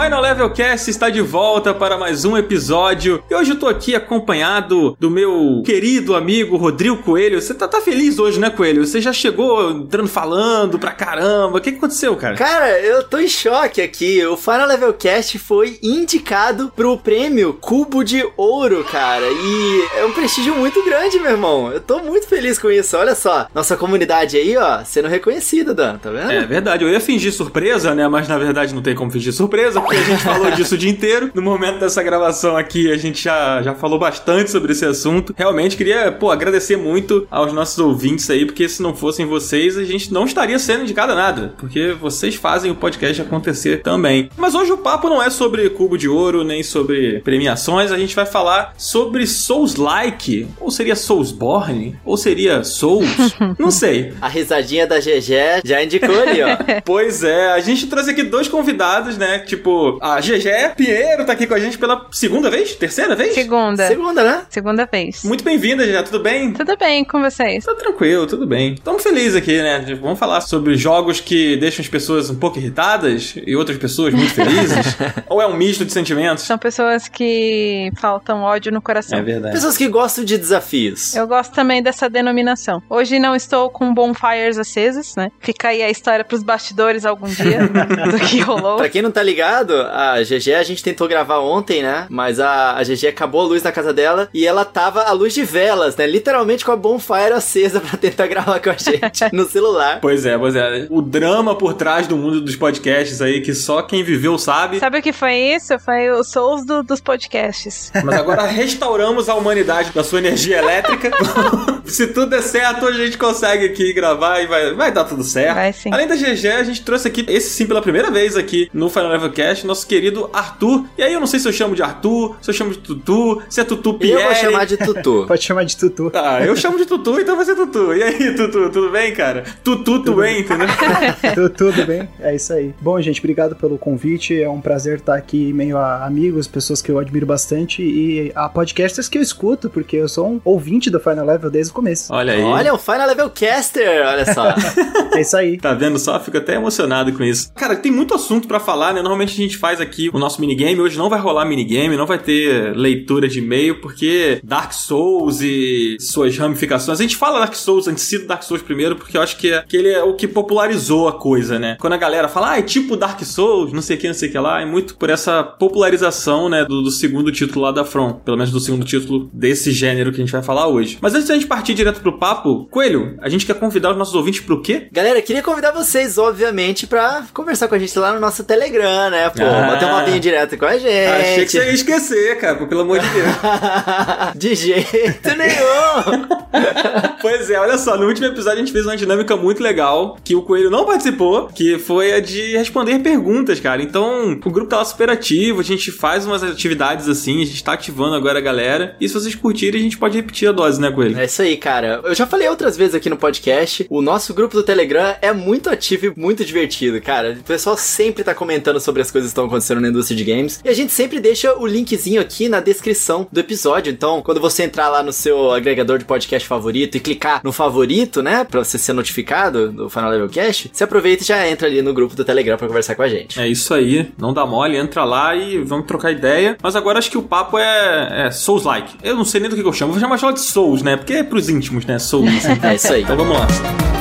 Final Level Cast está de volta para mais um episódio. E hoje eu tô aqui acompanhado do meu querido amigo Rodrigo Coelho. Você tá, tá feliz hoje, né, Coelho? Você já chegou entrando falando pra caramba. O que, que aconteceu, cara? Cara, eu tô em choque aqui. O Final Level Cast foi indicado pro prêmio Cubo de Ouro, cara. E é um prestígio muito grande, meu irmão. Eu tô muito feliz com isso. Olha só, nossa comunidade aí, ó, sendo reconhecida, Dan, tá vendo? É verdade, eu ia fingir surpresa, né? Mas na verdade não tem como fingir surpresa, porque a gente falou disso o dia inteiro. No momento dessa gravação aqui, a gente já, já falou bastante sobre esse assunto. Realmente queria, pô, agradecer muito aos nossos ouvintes aí, porque se não fossem vocês, a gente não estaria sendo indicado a nada, porque vocês fazem o podcast acontecer também. Mas hoje o papo não é sobre cubo de ouro, nem sobre premiações, a gente vai falar sobre Souls-like, ou seria Soulsborne, ou seria Souls, não sei. A risadinha da GG já indicou ali, ó. Pois é, a gente trouxe aqui dois convidados, né? Tipo, a GG Pinheiro tá aqui com a gente pela segunda vez? Terceira vez? Segunda. Segunda, né? Segunda vez. Muito bem-vinda, GG, tudo bem? Tudo bem com vocês? Tá tranquilo, tudo bem. Estamos felizes aqui, né? Vamos falar sobre jogos que deixam as pessoas um pouco irritadas e outras pessoas muito felizes? Ou é um misto de sentimentos? São pessoas que faltam ódio no coração. É verdade. Pessoas que gostam de desafios. Eu gosto também dessa denominação. Hoje não estou com bonfires acesas, né? Fica aí a história pros bastidores algum dia do que rolou. Pra quem não tá ligado, a GG a gente tentou gravar ontem, né? Mas a, a GG acabou a luz na casa dela e ela tava à luz de velas, né? Literalmente com a bonfire acesa pra tentar gravar com a gente no celular. Pois é, pois é. O drama por trás do mundo dos podcasts aí, que só quem viveu sabe. Sabe o que foi isso? Foi o Souls do- dos podcasts. Mas agora restauramos a humanidade da sua energia elétrica. Se tudo der certo, hoje a gente consegue aqui gravar e vai, vai dar tudo certo. Vai sim. Além da GG, a gente trouxe aqui, esse sim pela primeira vez aqui no Final Level Cast, nosso querido Arthur. E aí eu não sei se eu chamo de Arthur, se eu chamo de Tutu, se é Tutu Pierre. eu vou chamar de Tutu. Pode chamar de Tutu. Ah, eu chamo de Tutu, então vai ser Tutu. E aí, Tutu, tudo bem, cara? Tutu, tu bem, entendeu? Tu- Tudo bem? É isso aí. Bom, gente, obrigado pelo convite. É um prazer estar aqui meio a amigos, pessoas que eu admiro bastante e a podcasters que eu escuto, porque eu sou um ouvinte do Final Level desde o começo. Olha aí. Olha, o Final Level Caster, olha só. É isso aí. Tá vendo só? Fico até emocionado com isso. Cara, tem muito assunto pra falar, né? Normalmente gente faz aqui o nosso minigame. Hoje não vai rolar minigame, não vai ter leitura de e-mail, porque Dark Souls e suas ramificações. A gente fala Dark Souls, a gente cita Dark Souls primeiro, porque eu acho que, é, que ele é o que popularizou a coisa, né? Quando a galera fala, ah, é tipo Dark Souls, não sei o que, não sei o que lá, é muito por essa popularização, né, do, do segundo título lá da From. Pelo menos do segundo título desse gênero que a gente vai falar hoje. Mas antes da gente partir direto pro papo, Coelho, a gente quer convidar os nossos ouvintes pro quê? Galera, queria convidar vocês, obviamente, pra conversar com a gente lá no nosso Telegram, né? Pô, Ah. bater um papinho direto com a gente. Achei que você ia esquecer, cara, pelo amor de Deus. de jeito nenhum. pois é, olha só, no último episódio a gente fez uma dinâmica muito legal, que o Coelho não participou, que foi a de responder perguntas, cara. Então, o grupo tá lá super ativo, a gente faz umas atividades assim, a gente tá ativando agora a galera. E se vocês curtirem, a gente pode repetir a dose, né, Coelho? É isso aí, cara. Eu já falei outras vezes aqui no podcast. O nosso grupo do Telegram é muito ativo e muito divertido, cara. O pessoal sempre tá comentando sobre as coisas que estão acontecendo na indústria de games. E a gente sempre deixa o linkzinho aqui na descrição do episódio. Então, quando você entrar lá no seu agregador de podcast favorito e clicar no favorito, né, pra você ser notificado do Final Level Cast, você aproveita e já entra ali no grupo do Telegram pra conversar com a gente. É isso aí, não dá mole, entra lá e vamos trocar ideia. Mas agora acho que o papo é, é Souls-like. Eu não sei nem do que, que eu chamo, vou chamar só de Souls, né? Porque é pros íntimos, né? Souls. assim. É isso aí. Então vamos lá.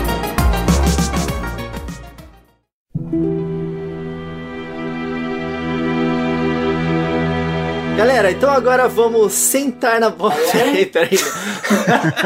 Galera, então agora vamos sentar na bola. Peraí, peraí.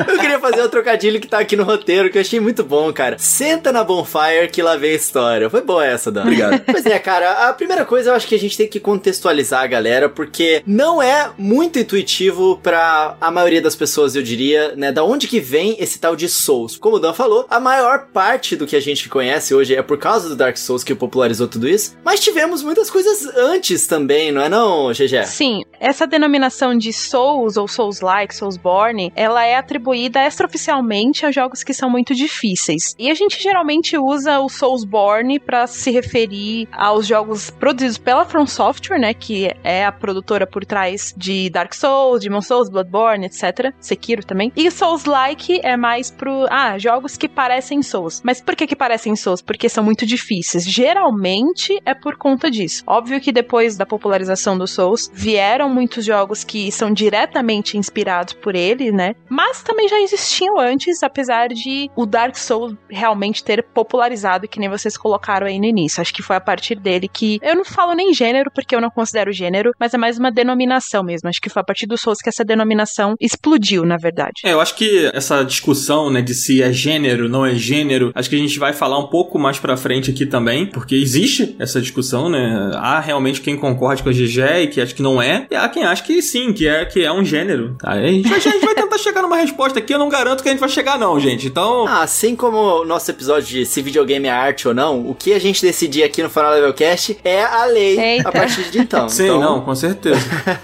eu queria fazer o trocadilho que tá aqui no roteiro, que eu achei muito bom, cara. Senta na bonfire que lá vem a história. Foi boa essa, Dan. Obrigado. Pois é, cara, a primeira coisa eu acho que a gente tem que contextualizar a galera, porque não é muito intuitivo pra a maioria das pessoas, eu diria, né? Da onde que vem esse tal de Souls? Como o Dan falou, a maior parte do que a gente conhece hoje é por causa do Dark Souls que popularizou tudo isso, mas tivemos muitas coisas antes também, não é não, GG? Sim, essa denominação de Souls ou Souls-like, Soulsborne, ela é atribuída extraoficialmente a jogos que são muito difíceis. E a gente geralmente usa o Soulsborne para se referir aos jogos produzidos pela From Software, né, que é a produtora por trás de Dark Souls, Demon Souls, Bloodborne, etc. Sekiro também. E Souls-like é mais pro, ah, jogos que parecem Souls. Mas por que que parecem Souls? Porque são muito difíceis. Geralmente é por conta disso. Óbvio que depois da popularização do Souls, vieram muitos jogos que são diretamente inspirados por ele, né? Mas também já existiam antes, apesar de o Dark Souls realmente ter popularizado, que nem vocês colocaram aí no início. Acho que foi a partir dele que eu não falo nem gênero, porque eu não considero gênero, mas é mais uma denominação mesmo. Acho que foi a partir do Souls que essa denominação explodiu, na verdade. É, eu acho que essa discussão, né, de se é gênero, não é gênero, acho que a gente vai falar um pouco mais pra frente aqui também, porque existe essa discussão, né? Há realmente quem concorde com a GG e que acha que não é, e há quem acha que sim, que é, que é um gênero. Tá? A, gente vai, a gente vai tentar chegar numa resposta aqui, eu não garanto que a gente vai chegar não, gente. Então... Ah, assim como o nosso episódio de se videogame é arte ou não, o que a gente decidir aqui no Final Level Cast é a lei Eita. a partir de então. Sim, então... não, com certeza.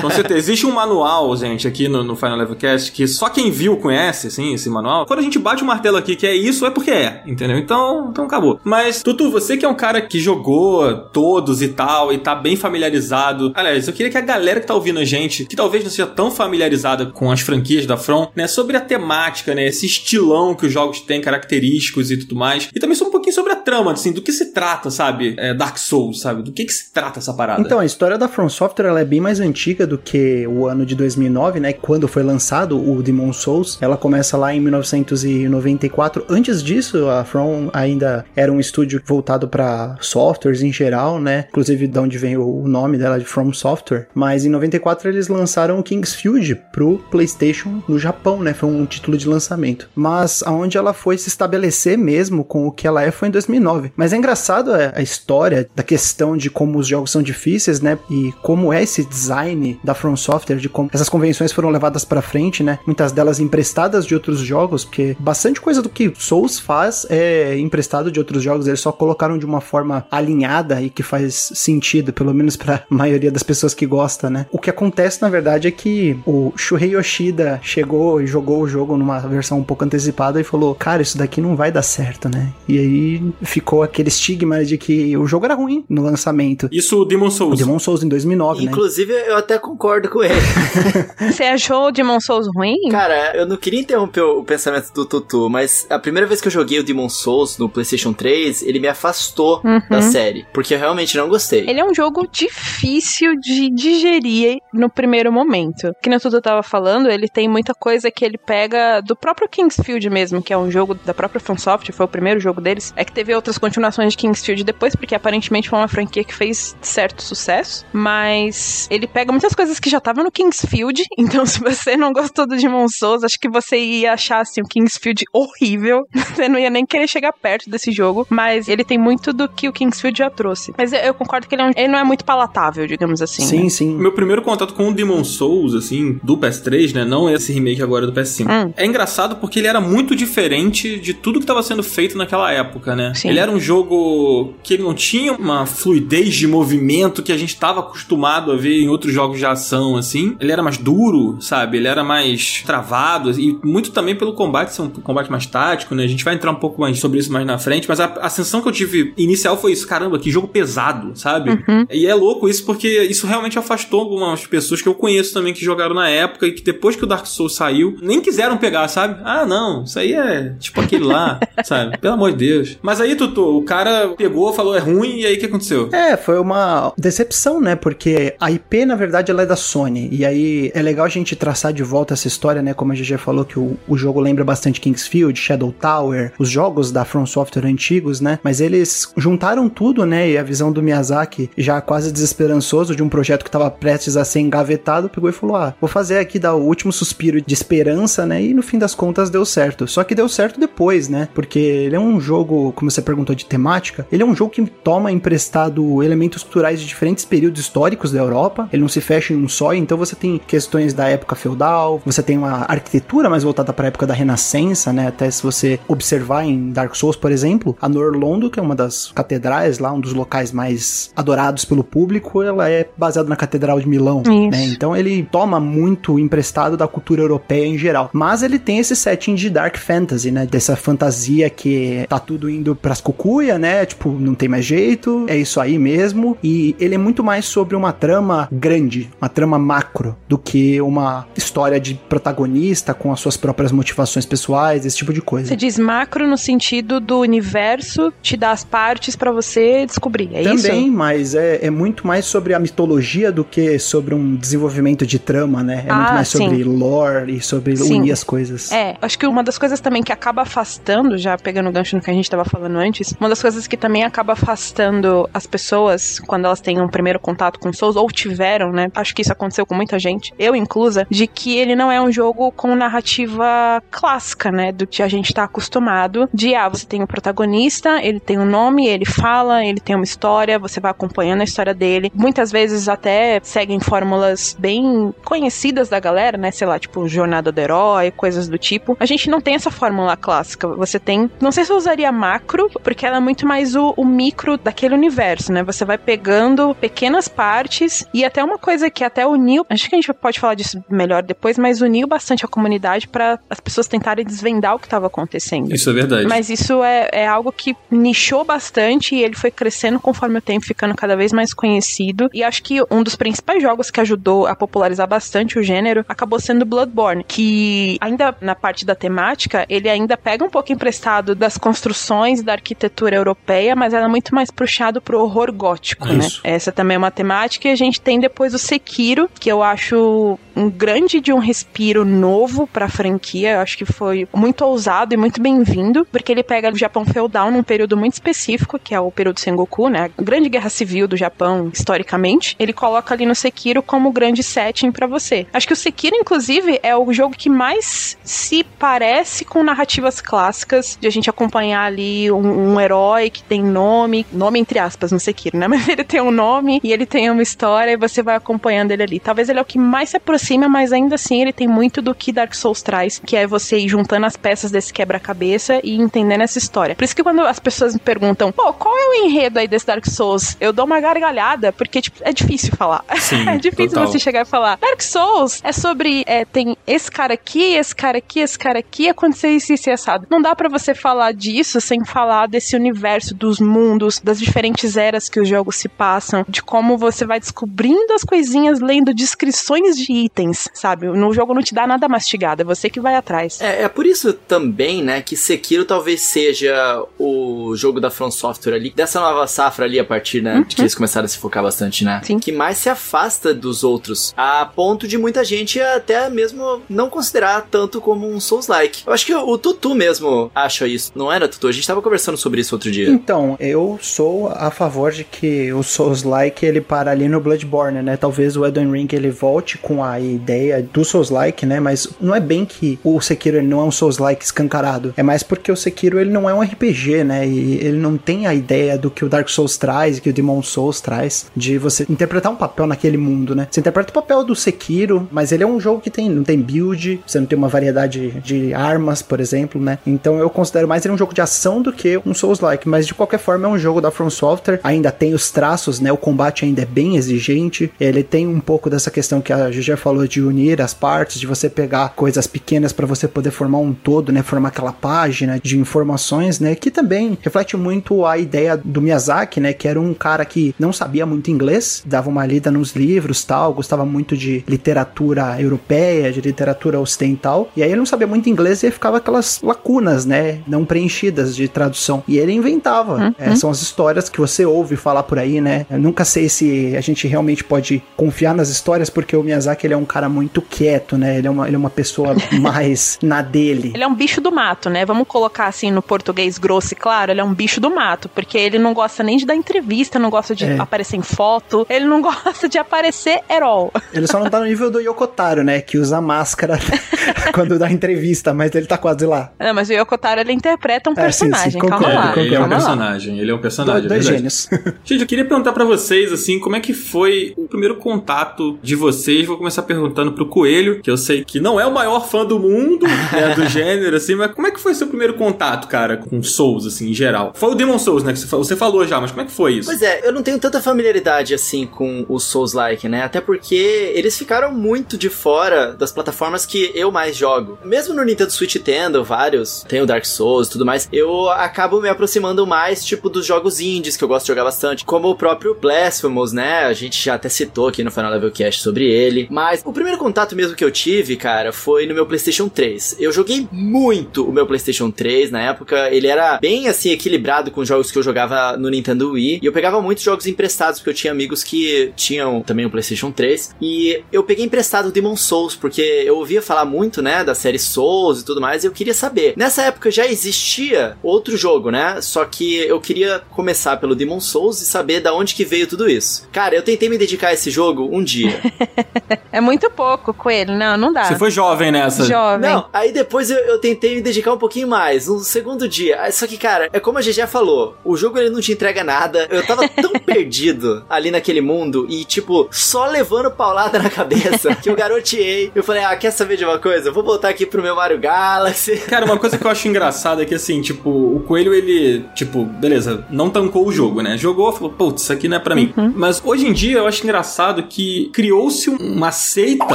com certeza. Existe um manual, gente, aqui no, no Final Level Cast, que só quem viu conhece, assim, esse manual. Quando a gente bate o martelo aqui que é isso, é porque é, entendeu? Então, então acabou. Mas, Tutu, você que é um cara que jogou todos e tal, e tá bem familiarizado. Aliás, eu queria que a galera que tá ouvindo a gente, que talvez não seja tão familiarizada com as franquias da From, né, sobre a temática, né, esse estilão que os jogos têm, característicos e tudo mais. E também um pouquinho sobre a trama, assim, do que se trata, sabe? É, Dark Souls, sabe? Do que que se trata essa parada? Então, a história da From Software ela é bem mais antiga do que o ano de 2009, né? Quando foi lançado o Demon Souls. Ela começa lá em 1994. Antes disso, a From ainda era um estúdio voltado para softwares em geral, né? Inclusive, de onde vem o nome dela, de From Software. Mas em 94 eles lançaram o Kingsfield pro PlayStation no Japão, né? Foi um título de lançamento. Mas aonde ela foi se estabelecer mesmo com o que ela é foi em 2009. Mas é engraçado a, a história da questão de como os jogos são difíceis, né? E como é esse design da From Software, de como essas convenções foram levadas para frente, né? Muitas delas emprestadas de outros jogos, porque bastante coisa do que Souls faz é emprestado de outros jogos, eles só colocaram de uma forma alinhada e que faz sentido, pelo menos para a maioria das pessoas que gosta, né? O que acontece na verdade é que o Shuhei Yoshida chegou e jogou o jogo numa versão um pouco antecipada e falou: "Cara, isso daqui não vai dar certo, né?" E aí ficou aquele estigma de que o jogo era ruim no lançamento. Isso o Demon O Souls. Demon Souls em 2009, né? Inclusive, eu até concordo com ele. Você achou o Demon Souls ruim? Cara, eu não queria interromper o pensamento do Tutu, mas a primeira vez que eu joguei o Demon Souls no PlayStation 3, ele me afastou Uhum. da série, porque eu realmente não gostei. Ele é um jogo difícil de digerir no primeiro momento. Que nem o Tutu tava falando, ele tem muita coisa que ele pega do próprio Kingsfield mesmo, que é um jogo da própria FromSoft, foi o primeiro jogo deles. É que teve outras continuações de Kingsfield depois, porque aparentemente foi uma franquia que fez certo sucesso. Mas ele pega muitas coisas que já estavam no Kingsfield, então se você não gostou do Demon Souls, acho que você ia achar assim o Kingsfield horrível. Você não ia nem querer chegar perto desse jogo, mas ele tem muito do que o Kingsfield já trouxe. Mas eu, eu concordo que ele, é um- ele não é muito palatável, digamos assim. Sim, né? sim. Meu primeiro contato com o Demon Souls, assim, do PS3, né? Não esse remake agora do PS5. Hum. É engraçado porque ele era muito diferente de tudo que estava sendo feito naquela época, né? Sim. Ele era um jogo que ele não tinha uma fluidez de movimento que a gente estava acostumado a ver em outros jogos de ação, assim. Ele era mais duro, sabe? Ele era mais travado e muito também pelo combate ser um combate mais tático, né? A gente vai entrar um pouco mais sobre isso mais na frente, mas a, a sensação que eu tive inicial foi isso, caramba, que jogo pesado, sabe? Uhum. E é louco isso porque isso realmente afastou algumas pessoas que eu conheço também que jogaram na época e que depois que o Dark Souls saiu, nem quiseram pegar, sabe? Ah, não, isso aí é tipo aquele lá, sabe? Pelo amor de Deus. Mas aí, Tutu, o cara pegou, falou é ruim e aí o que aconteceu? É, foi uma decepção, né? Porque a IP, na verdade, ela é da Sony. E aí é legal a gente traçar de volta essa história, né? Como a GG falou, que o, o jogo lembra bastante Kingsfield, Shadow Tower, os jogos da From Software antigos, né? Mas eles juntaram tudo, né? E a visão do Miyazaki, já quase desesperançoso de um projeto que estava prestes a ser engavetado, pegou e falou: Ah, vou fazer aqui dar o último suspiro de esperança, né? E no fim das contas deu certo. Só que deu certo depois, né? Porque ele é um jogo, como você perguntou de temática, ele é um jogo que toma emprestado elementos culturais de diferentes períodos históricos da Europa. Ele não se fecha em um só, então você tem questões da época feudal, você tem uma arquitetura mais voltada para a época da Renascença, né? Até se você observar em Dark Souls, por exemplo, a Norlondo, que é uma das catedrais lá, um dos locais mais adorados pelo público, ela é baseada na Catedral Festival de Milão, né? Então ele toma muito emprestado da cultura europeia em geral. Mas ele tem esse setting de dark fantasy, né? Dessa fantasia que tá tudo indo pras cucuia, né? Tipo, não tem mais jeito, é isso aí mesmo. E ele é muito mais sobre uma trama grande, uma trama macro, do que uma história de protagonista com as suas próprias motivações pessoais, esse tipo de coisa. Você diz macro no sentido do universo te dá as partes para você descobrir, é Também, isso? Também, mas é, é, muito mais sobre a mitologia do que sobre um desenvolvimento de trama, né? É ah, muito mais sim. sobre lore e sobre sim. unir as coisas. É, acho que uma das coisas também que acaba afastando, já pegando o gancho no que a gente estava falando antes, uma das coisas que também acaba afastando as pessoas quando elas têm um primeiro contato com Souls, ou tiveram, né? Acho que isso aconteceu com muita gente, eu inclusa, de que ele não é um jogo com narrativa clássica, né? Do que a gente tá acostumado. De, ah, você tem o um protagonista, ele tem um nome, ele fala, ele tem uma história, você vai acompanhando a história dele. Muitas vezes até seguem fórmulas bem conhecidas da galera, né? Sei lá, tipo, Jornada do Herói, coisas do tipo. A gente não tem essa fórmula clássica. Você tem. Não sei se eu usaria macro, porque ela é muito mais o, o micro daquele universo, né? Você vai pegando pequenas partes e até uma coisa que até uniu. Acho que a gente pode falar disso melhor depois, mas uniu bastante a comunidade para as pessoas tentarem desvendar o que estava acontecendo. Isso é verdade. Mas isso é, é algo que nichou bastante e ele foi crescendo conforme o tempo, ficando cada vez mais conhecido. E acho que um dos principais jogos que ajudou a popularizar bastante o gênero acabou sendo Bloodborne, que ainda na parte da temática, ele ainda pega um pouco emprestado das construções da arquitetura europeia, mas ela é muito mais puxado pro horror gótico, né? Essa também é uma temática e a gente tem depois o Sekiro, que eu acho um grande de um respiro novo pra franquia, eu acho que foi muito ousado e muito bem-vindo, porque ele pega o Japão feudal num período muito específico, que é o período Sengoku, né? A grande guerra civil do Japão, historicamente. Ele coloca ali no Sekiro como grande setting para você. Acho que o Sekiro, inclusive, é o jogo que mais se parece com narrativas clássicas, de a gente acompanhar ali um, um herói que tem nome, nome entre aspas no Sekiro, né? Mas ele tem um nome e ele tem uma história e você vai acompanhando ele ali. Talvez ele é o que mais se aproxima, mas ainda assim ele tem muito do que Dark Souls traz, que é você ir juntando as peças desse quebra-cabeça e entendendo essa história. Por isso que quando as pessoas me perguntam, pô, qual é o enredo aí desse Dark Souls? Eu dou uma gargalhada, porque, tipo, é difícil falar. Sim, é difícil total. você chegar e falar. Dark Souls é sobre, é, tem esse cara aqui, esse cara aqui, esse cara aqui, aconteceu isso, isso e assado. Não dá para você falar disso sem falar desse universo, dos mundos, das diferentes eras que os jogos se passam, de como você vai descobrindo as coisinhas lendo descrições de itens, sabe? No jogo não te dá nada mastigado, é você que vai atrás. É, é por isso também, né, que Sekiro talvez seja o jogo da From Software ali, dessa nova safra ali, a partir, né, de que eles começaram a se focar bastante, né? Sim. Que mais se afasta dos outros, a ponto de muita gente até mesmo não considerar tanto como um Souls-like. Eu acho que o Tutu mesmo acha isso, não era, Tutu? A gente tava conversando sobre isso outro dia. Então, eu sou a favor de que o Souls-like ele para ali no Bloodborne, né? Talvez o Elden Ring ele volte com a ideia do Souls-like, né? Mas não é bem que o Sekiro ele não é um Souls-like escancarado. É mais porque o Sekiro ele não é um RPG, né? E ele não tem a ideia do que o Dark Souls traz, que o Demon Souls traz, de você interpretar um papel naquele mundo, né? Você interpreta o papel do Sekiro, mas ele é um jogo que tem, não tem build, você não tem uma variedade de armas, por exemplo, né? Então eu considero mais ele um jogo de ação do que um Souls-like, mas de qualquer forma é um jogo da From Software, ainda tem os traços, né? O combate ainda é bem exigente, ele tem um pouco dessa questão que a GG falou de unir as partes, de você pegar coisas pequenas para você poder formar um todo, né? Formar aquela página de informações, né? Que também reflete muito a ideia do Miyazaki, né? Que era um cara que não sabia muito inglês, dava uma lida nos livros, tal, gostava muito de literatura europeia, de literatura ocidental, e aí ele não sabia muito inglês e ficava aquelas lacunas, né? Não preenchidas de tradução. E ele inventava. Uhum. É, são as histórias que você ouve falar por aí, né? Eu nunca sei se a gente realmente pode confiar nas histórias, porque o Miyazaki ele é um cara muito quieto, né? Ele é uma, ele é uma pessoa mais na dele. Ele é um bicho do mato, né? Vamos colocar assim no português grosso e claro, ele é um bicho do mato, porque ele não gosta nem de dar entrevista, não gosta de É. aparecer em foto, ele não gosta de aparecer at all. Ele só não tá no nível do Yokotaro, né? Que usa máscara quando dá entrevista, mas ele tá quase lá. Não, mas o Yokotaro ele interpreta um É, sim, sim, personagem, concordo, calma lá. É, ele é um personagem, ele é um personagem, é Dois verdade. gênios. Gente, eu queria perguntar pra vocês, assim, como é que foi o primeiro contato de vocês? Vou começar perguntando pro Coelho, que eu sei que não é o maior fã do mundo, né, do gênero, assim, mas como é que foi seu primeiro contato, cara, com Souls, assim, em geral? Foi o Demon Souls, né, que você fa- você falou já, mas como é que foi isso? Pois é, eu não tenho tanta familiaridade assim com os Souls-like, né? Até porque eles ficaram muito de fora das plataformas que eu mais jogo. Mesmo no Nintendo Switch tendo vários, tem o Dark Souls e tudo mais, eu acabo me aproximando mais, tipo, dos jogos indies que eu gosto de jogar bastante, como o próprio Blasphemous, né? A gente já até citou aqui no Final Level Cast sobre ele. Mas o primeiro contato mesmo que eu tive, cara, foi no meu PlayStation 3. Eu joguei muito o meu PlayStation 3 na época, ele era bem assim equilibrado com jogos que eu jogava no Nintendo Wii, e eu pegava muitos jogos emprestados porque eu tinha amigos que tinham também o PlayStation 3, e eu peguei emprestado o Demon Souls porque eu ouvia falar muito, né, da série Souls e tudo mais, e eu queria saber. Nessa época já existia outro jogo, né? Só que eu queria começar pelo Demon Souls e saber da onde que veio tudo isso. Cara, eu tentei me dedicar a esse jogo um dia. é muito pouco, Coelho. Não, não dá. Você foi jovem nessa. Jovem. Não, aí depois eu, eu tentei me dedicar um pouquinho mais, um segundo dia. Só que, cara, é como a GG falou, o jogo ele não te entrega nada. Eu tava tão perdido ali naquele mundo e, tipo, só levando paulada na cabeça que eu garoteei. Eu falei, ah, quer saber de uma coisa? Eu vou voltar aqui pro meu Mario Galaxy. Cara, uma coisa que eu acho engraçada é que, assim, tipo, o Coelho, ele, tipo, beleza, não tancou o jogo, né? Jogou, falou, putz, isso aqui não é pra mim. Uhum. Mas hoje em dia eu acho engraçado que criou-se uma seita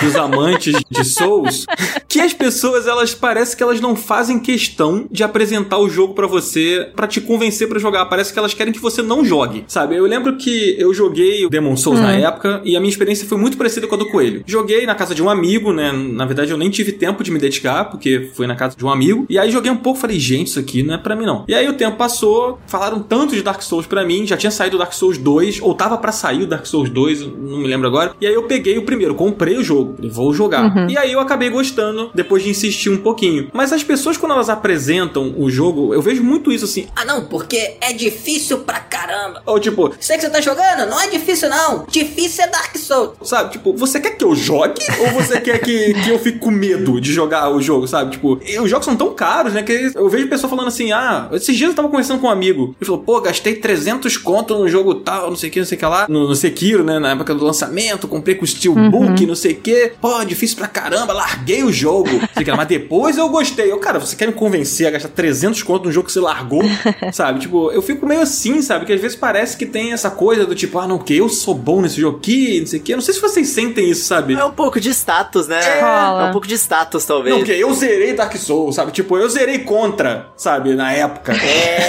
dos amantes de Souls que as pessoas, elas parecem que elas não fazem questão de apresentar o jogo pra você pra te convencer pra jogar. Parece que elas querem que você não jogue, sabe? Eu lembro que eu joguei o Demon Souls na época e a minha experiência foi muito parecida com a do Coelho. Joguei na casa de um amigo, né? Na verdade, eu nem tive tempo de me dedicar, porque foi na casa de um amigo. E aí joguei um pouco, falei, gente, isso aqui não é pra mim não. E aí o tempo passou, falaram tanto de Dark Souls pra mim, já tinha saído o Dark Souls 2, ou tava pra sair o Dark Souls 2, não me lembro agora. E aí eu peguei o primeiro, comprei o jogo, vou jogar. E aí eu acabei gostando, depois de insistir um pouquinho. Mas as pessoas, quando elas apresentam o jogo, eu vejo muito isso assim, Ah, não, porque é difícil pra caramba. ou tipo, Sei que você tá jogando, não é difícil não. Difícil é Dark Souls. Sabe, tipo, você quer que eu jogue ou você quer que, que eu fique com medo de jogar o jogo, sabe? Tipo, e os jogos são tão caros, né? Que eu vejo pessoa falando assim, ah, esses dias eu tava conversando com um amigo. Ele falou, pô, gastei 300 conto no jogo tal, não sei o que, não sei o que lá. No, no Sekiro, né? Na época do lançamento, comprei com o Steelbook, não sei o que. Pô, difícil pra caramba, larguei o jogo. Sei que lá. Mas depois eu gostei. Eu, cara, você quer me convencer a gastar 300 conto num jogo que você largou, sabe? Tipo, eu fico meio assim, sabe? Que às vezes parece que tem essa coisa do tipo, ah, não, que eu sou bom nesse jogo aqui, não sei o que. Eu não sei se vocês sentem isso, sabe? É um pouco de status, né? Rola. É um pouco de status, talvez. Não, porque eu zerei Dark Souls, sabe? Tipo, eu zerei contra, sabe? Na época.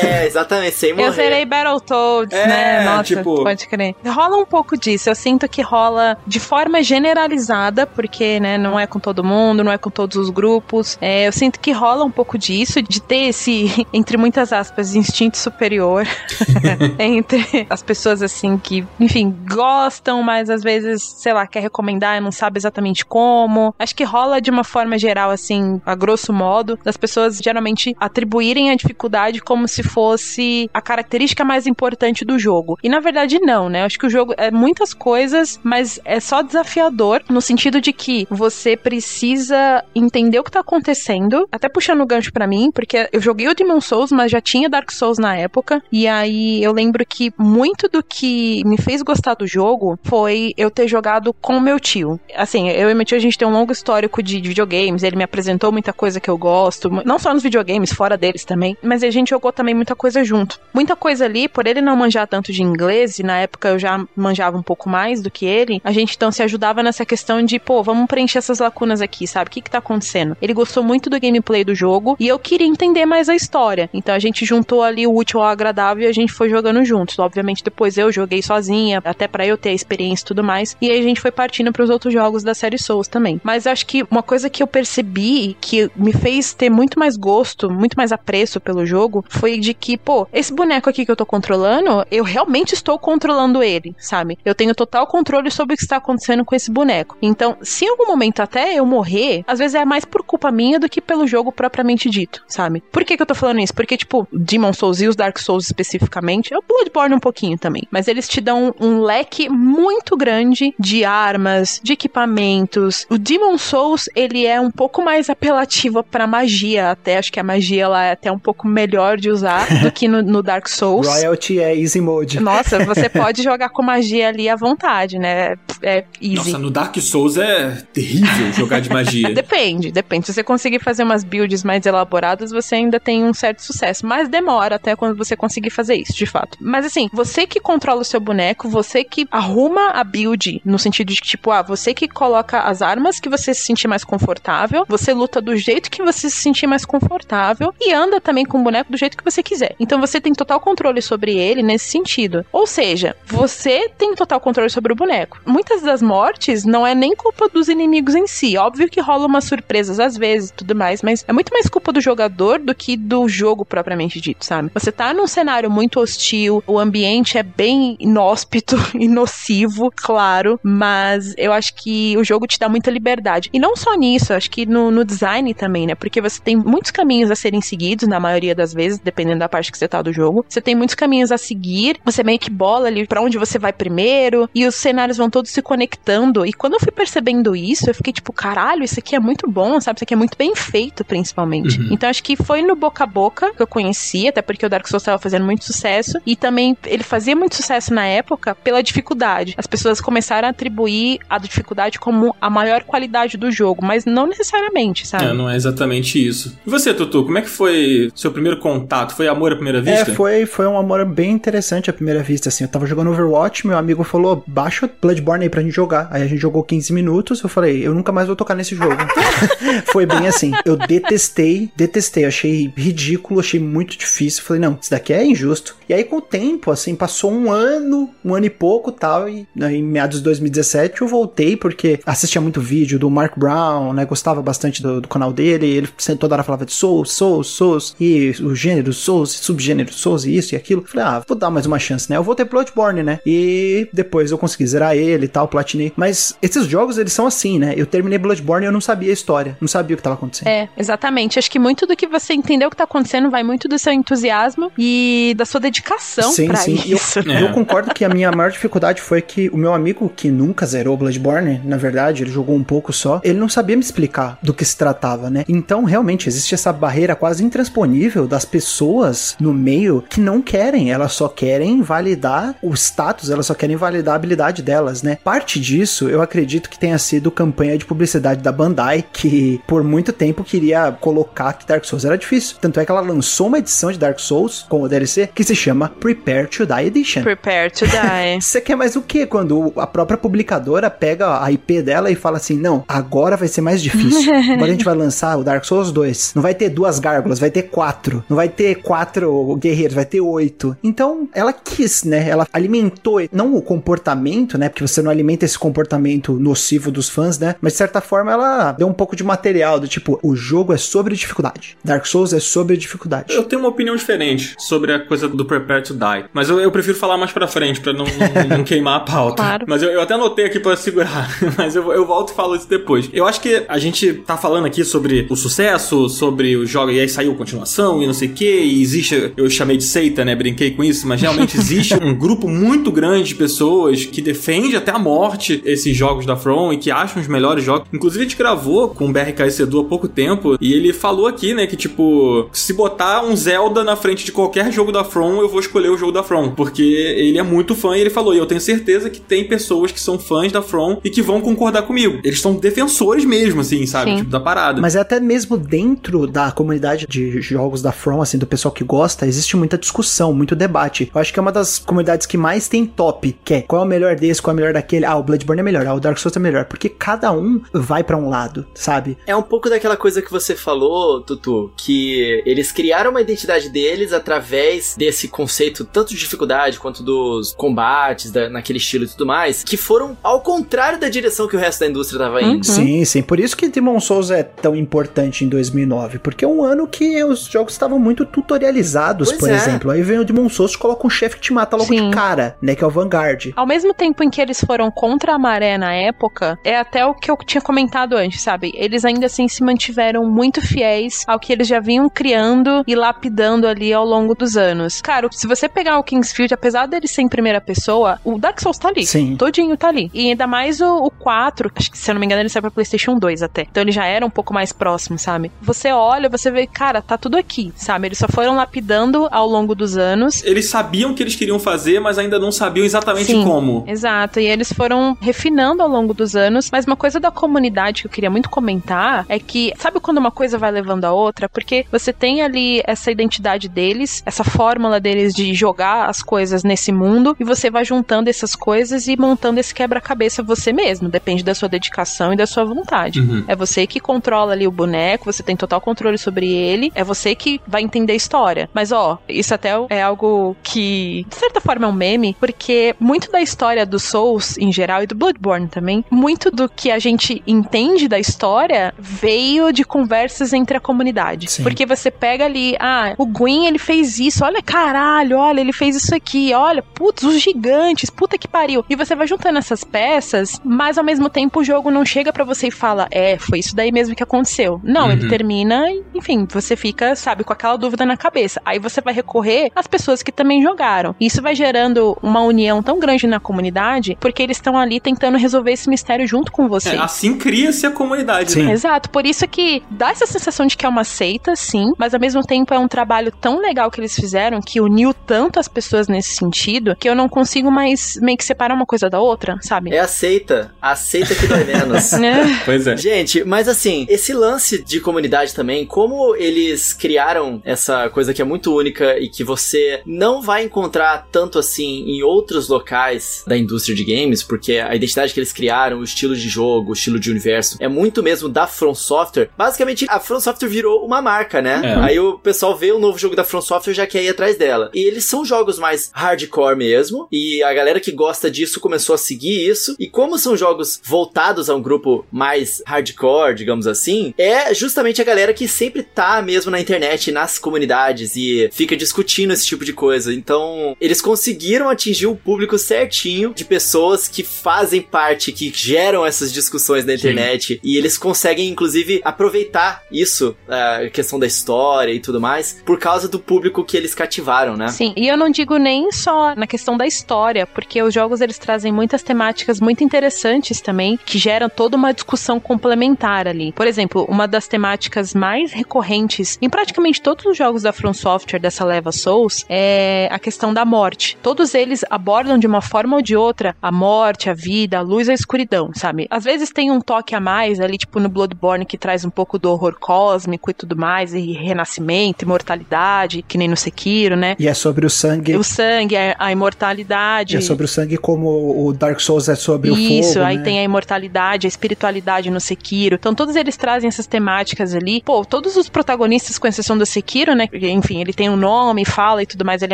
É, exatamente, sem morrer. Eu zerei Battletoads, É, né? Nossa, tipo- pode crer. Rola um pouco disso. Eu sinto que rola de forma generalizada, porque, né, não é com todo mundo, não é com todos os grupos. É, eu sinto que rola um pouco disso, de ter esse, entre muitas aspas, instinto superior entre as pessoas, assim, que, enfim, gostam, mas às vezes, sei lá, quer recomendar e não sabe exatamente como. Acho que rola de uma forma geral, assim, a grosso modo, das pessoas geralmente atribuírem a dificuldade como se fosse a característica mais importante do jogo. E na verdade, não, né? Acho que o jogo é muitas coisas, mas é só desafiador no sentido de que você precisa entender o que tá acontecendo, até puxando o gancho pra mim, porque eu joguei o Demon Souls, mas já tinha Dark Souls na época, e aí eu lembro que muito do que me fez gostar do jogo foi eu ter jogado com meu tio. Assim, eu e meu tio a gente tem um longo histórico de videogames, ele me apresentou muita coisa que eu gosto, não só nos videogames, fora deles também, mas a gente jogou também muita coisa junto. Muita coisa ali, por ele não manjar tanto de inglês, e na época eu já manjava um pouco mais do que ele, a gente então se ajudava nessa questão de, pô, vamos preencher essas lacunas aqui, sabe? O que que tá acontecendo? Ele gostou muito do gameplay do jogo e eu queria entender mais a história. Então a gente juntou ali o útil ao agradável e a gente foi jogando juntos. Obviamente depois eu joguei sozinha, até pra eu ter a experiência e tudo mais. E aí a gente foi partindo pros outros jogos da série Souls também. Mas eu acho que uma coisa que eu percebi que me fez ter muito mais gosto, muito mais apreço pelo jogo, foi de que, pô, esse boneco aqui que eu tô controlando, eu realmente estou controlando ele, sabe? Eu tenho total controle sobre o que está acontecendo com esse boneco. Então, se em algum momento até eu morrer, às vezes é mais por culpa minha do que pelo jogo propriamente dito, sabe? Por que que eu tô falando isso? Porque, tipo, Demon Souls e os Dark Souls especificamente, o Bloodborne um pouquinho também, mas eles te dão um leque muito grande de armas, de equipamentos. O Demon Souls, ele é um pouco mais apelativo pra magia, até acho que a magia lá é até um pouco melhor de usar do que no, no Dark Souls. Royalty é easy mode. Nossa, você pode jogar com magia ali à vontade, né? É easy. Nossa, no Dark Souls é terrível jogar de magia. Depende, depende. Se você conseguir fazer umas builds mais elaboradas, você ainda tem um certo sucesso. Mas demora até quando você conseguir fazer isso, de fato. Mas assim, você que controla o seu boneco, você que arruma a build no sentido de que, tipo, ah, você que coloca as armas que você se sentir mais confortável, você luta do jeito que você se sentir mais confortável e anda também com o boneco do jeito que você quiser. Então você tem total controle sobre ele nesse sentido. Ou seja, você tem total controle sobre o boneco. Muitas das mortes não é nem culpa dos inimigos em si. Óbvio que rola umas surpresas às vezes e tudo mais, mas é muito mais culpa do jogador do que do jogo propriamente dito, sabe? Você tá num cenário muito hostil, o ambiente é bem inóspito e nocivo, claro, mas eu acho que o jogo te dá muita liberdade. E não só nisso, acho que no, no design também, né? Porque você tem muitos caminhos a serem seguidos, na maioria das vezes, dependendo da parte que você tá do jogo. Você tem muitos caminhos a seguir, você meio que bola ali pra onde você vai primeiro, e os cenários vão todos se conectando. E quando eu fui percebendo isso, eu fiquei tipo, caralho, isso aqui é muito bom, sabe? Isso aqui é muito bem feito, principalmente. Uhum. Então acho que foi no boca a boca que eu conheci, até porque o Dark Souls estava fazendo muito sucesso, e também ele fazia muito sucesso na época pela dificuldade. As pessoas começaram a atribuir a dificuldade como a maior qualidade do jogo, mas não necessariamente, sabe? É, não é exatamente isso. E você, Tutu, como é que foi seu primeiro contato? Foi amor à primeira vista? É, foi, foi um amor bem interessante à primeira vista, assim. Eu tava jogando Overwatch, meu amigo falou, baixa Bloodborne aí pra gente jogar. Aí a gente jogou 15 minutos, eu falei, eu nunca mais vou tocar nesse jogo. foi bem assim. Eu detestei, detestei, achei ridículo, achei muito difícil. Falei, não, isso daqui é injusto. E aí, com o tempo, assim, passou um ano, um ano e pouco tal, e em meados de 2017 eu voltei, porque assistia muito vídeo do Mark Brown, né, gostava bastante do, do canal dele, ele toda hora falava de Souls, Souls, Souls, e o gênero Souls, subgênero Souls, e isso e aquilo. Falei, ah, vou dar mais uma chance, né, eu voltei pro Bloodborne, né, e depois eu consegui zerar ele e tal, platinei. Mas esses jogos, eles são assim, né, eu terminei Bloodborne e eu não sabia a história, não sabia o que tava acontecendo. É, exatamente. Acho que muito do que você entendeu o que tá acontecendo vai muito do seu entusiasmo e da sua dedicação sim, pra sim. isso. Eu, é. eu concordo que a minha maior dificuldade foi que o meu amigo, que nunca zerou Bloodborne, na verdade, ele jogou um pouco só, ele não sabia me explicar do que se tratava, né? Então, realmente, existe essa barreira quase intransponível das pessoas no meio que não querem, elas só querem validar o status, elas só querem validar a habilidade delas, né? Parte disso, eu acredito que tenha sido campanha de publicidade da Bandai, que por muito tempo queria colocar que Dark Souls era difícil. Tanto é que ela lançou uma edição de Dark Souls com o DLC que se chama chama Prepare to Die Edition. Prepare to Die. Você quer mais o que quando a própria publicadora pega a IP dela e fala assim: não, agora vai ser mais difícil. agora a gente vai lançar o Dark Souls 2. Não vai ter duas gárgulas, vai ter quatro. Não vai ter quatro guerreiros, vai ter oito. Então ela quis, né? Ela alimentou não o comportamento, né? Porque você não alimenta esse comportamento nocivo dos fãs, né? Mas de certa forma ela deu um pouco de material do tipo: o jogo é sobre dificuldade. Dark Souls é sobre dificuldade. Eu tenho uma opinião diferente sobre a coisa do Prepare Prepare to Die. Mas eu, eu prefiro falar mais pra frente, pra não, não, não queimar a pauta. Claro. Mas eu, eu, até anotei aqui pra segurar, mas eu, eu volto e falo isso depois. Eu acho que a gente tá falando aqui sobre o sucesso, sobre o jogo, e aí saiu continuação e não sei o que, e existe, eu chamei de seita, né, brinquei com isso, mas realmente existe um grupo muito grande de pessoas que defende até a morte esses jogos da From e que acham os melhores jogos. Inclusive a gente gravou com o BRK Edu há pouco tempo, e ele falou aqui, né, que tipo, se botar um Zelda na frente de qualquer jogo da From, eu vou escolher o jogo da From, porque ele é muito fã e ele falou, e eu tenho certeza que tem pessoas que são fãs da From e que vão concordar comigo. Eles são defensores mesmo, assim, sabe? Sim. Tipo, da parada. Mas é até mesmo dentro da comunidade de jogos da From, assim, do pessoal que gosta, existe muita discussão, muito debate. Eu acho que é uma das comunidades que mais tem top, que é qual é o melhor desse, qual é o melhor daquele. Ah, o Bloodborne é melhor, ah, o Dark Souls é melhor, porque cada um vai para um lado, sabe? É um pouco daquela coisa que você falou, Tutu, que eles criaram uma identidade deles através desse conceito tanto de dificuldade quanto dos combates, da, naquele estilo e tudo mais, que foram ao contrário da direção que o resto da indústria tava indo. Uhum. Sim, sim. Por isso que Demon Souls é tão importante em 2009, porque é um ano que os jogos estavam muito tutorializados, pois por é. exemplo. Aí vem o Demon Souls e coloca um chefe que te mata logo sim. de cara, né, que é o Vanguard. Ao mesmo tempo em que eles foram contra a maré na época, é até o que eu tinha comentado antes, sabe? Eles ainda assim se mantiveram muito fiéis ao que eles já vinham criando e lapidando ali ao longo dos anos. Cara, se você pegar o Kingsfield, apesar dele ser em primeira pessoa, o Dark Souls tá ali. Sim. Todinho tá ali. E ainda mais o, o 4, acho que se eu não me engano ele saiu pra PlayStation 2 até. Então ele já era um pouco mais próximo, sabe? Você olha, você vê, cara, tá tudo aqui, sabe? Eles só foram lapidando ao longo dos anos. Eles sabiam o que eles queriam fazer, mas ainda não sabiam exatamente Sim, como. Exato. E eles foram refinando ao longo dos anos. Mas uma coisa da comunidade que eu queria muito comentar é que, sabe quando uma coisa vai levando a outra? Porque você tem ali essa identidade deles, essa fórmula deles de jogar as coisas nesse mundo e você vai juntando essas coisas e montando esse quebra-cabeça você mesmo. Depende da sua dedicação e da sua vontade. Uhum. É você que controla ali o boneco, você tem total controle sobre ele, é você que vai entender a história. Mas ó, isso até é algo que, de certa forma, é um meme, porque muito da história do Souls em geral e do Bloodborne também, muito do que a gente entende da história veio de conversas entre a comunidade. Sim. Porque você pega ali, ah, o Gwyn ele fez isso, olha caralho, olha, ele fez isso aqui, olha, putz, os gigantes, puta que pariu. E você vai juntando essas peças, mas ao mesmo tempo o jogo não chega pra você e fala, é, foi isso daí mesmo que aconteceu. Não, Uhum. ele termina e, enfim, você fica, sabe, com aquela dúvida na cabeça. Aí você vai recorrer às pessoas que também jogaram. Isso vai gerando uma união tão grande na comunidade, porque eles estão ali tentando resolver esse mistério junto com você. É, assim cria-se a comunidade, Sim. né? Exato, por isso que dá essa sensação de que é uma seita, sim, mas ao mesmo tempo é um trabalho tão legal que eles fizeram que uniu tanto as pessoas nesse sentido que eu não consigo mais meio que separar uma coisa da outra, sabe? É aceita. Aceita que dói menos. É. Pois é. Gente, mas assim, esse lance de comunidade também, como eles criaram essa coisa que é muito única e que você não vai encontrar tanto assim em outros locais da indústria de games, porque a identidade que eles criaram, o estilo de jogo, o estilo de universo, é muito mesmo da From Software. Basicamente, a From Software virou uma marca, né? É. Aí o pessoal vê o novo jogo da From Software e já quer ir atrás dela. E eles são jogos mais hardcore mesmo, e a galera que gosta disso começou a seguir isso. E como são jogos voltados a um grupo mais hardcore, digamos assim, é justamente a galera que sempre tá mesmo na internet, nas comunidades e fica discutindo esse tipo de coisa. Então, eles conseguiram atingir o público certinho de pessoas que fazem parte, que geram essas discussões na internet. E eles conseguem, inclusive, aproveitar isso, a questão da história e tudo mais, por causa do público que eles cativaram, né? Sim, e eu não digo nem só na questão da história, porque os jogos eles trazem muitas temáticas muito interessantes também, que geram toda uma discussão complementar ali. Por exemplo, uma das temáticas mais recorrentes em praticamente todos os jogos da From Software dessa leva Souls é a questão da morte. Todos eles abordam de uma forma ou de outra a morte, a vida, a luz e a escuridão, sabe? Às vezes tem um toque a mais ali, tipo no Bloodborne, que traz um pouco do horror cósmico e tudo mais, e renascimento, imortalidade, que nem no Sekiro, né? E é sobre o sangue. O sangue, a, a imortalidade. É sobre o sangue como o Dark Souls é sobre o fogo. Isso, aí né? tem a imortalidade, a espiritualidade no Sekiro. Então todos eles trazem essas temáticas ali. Pô, todos os protagonistas, com exceção do Sekiro, né? porque, Enfim, ele tem um nome, fala e tudo mais, ele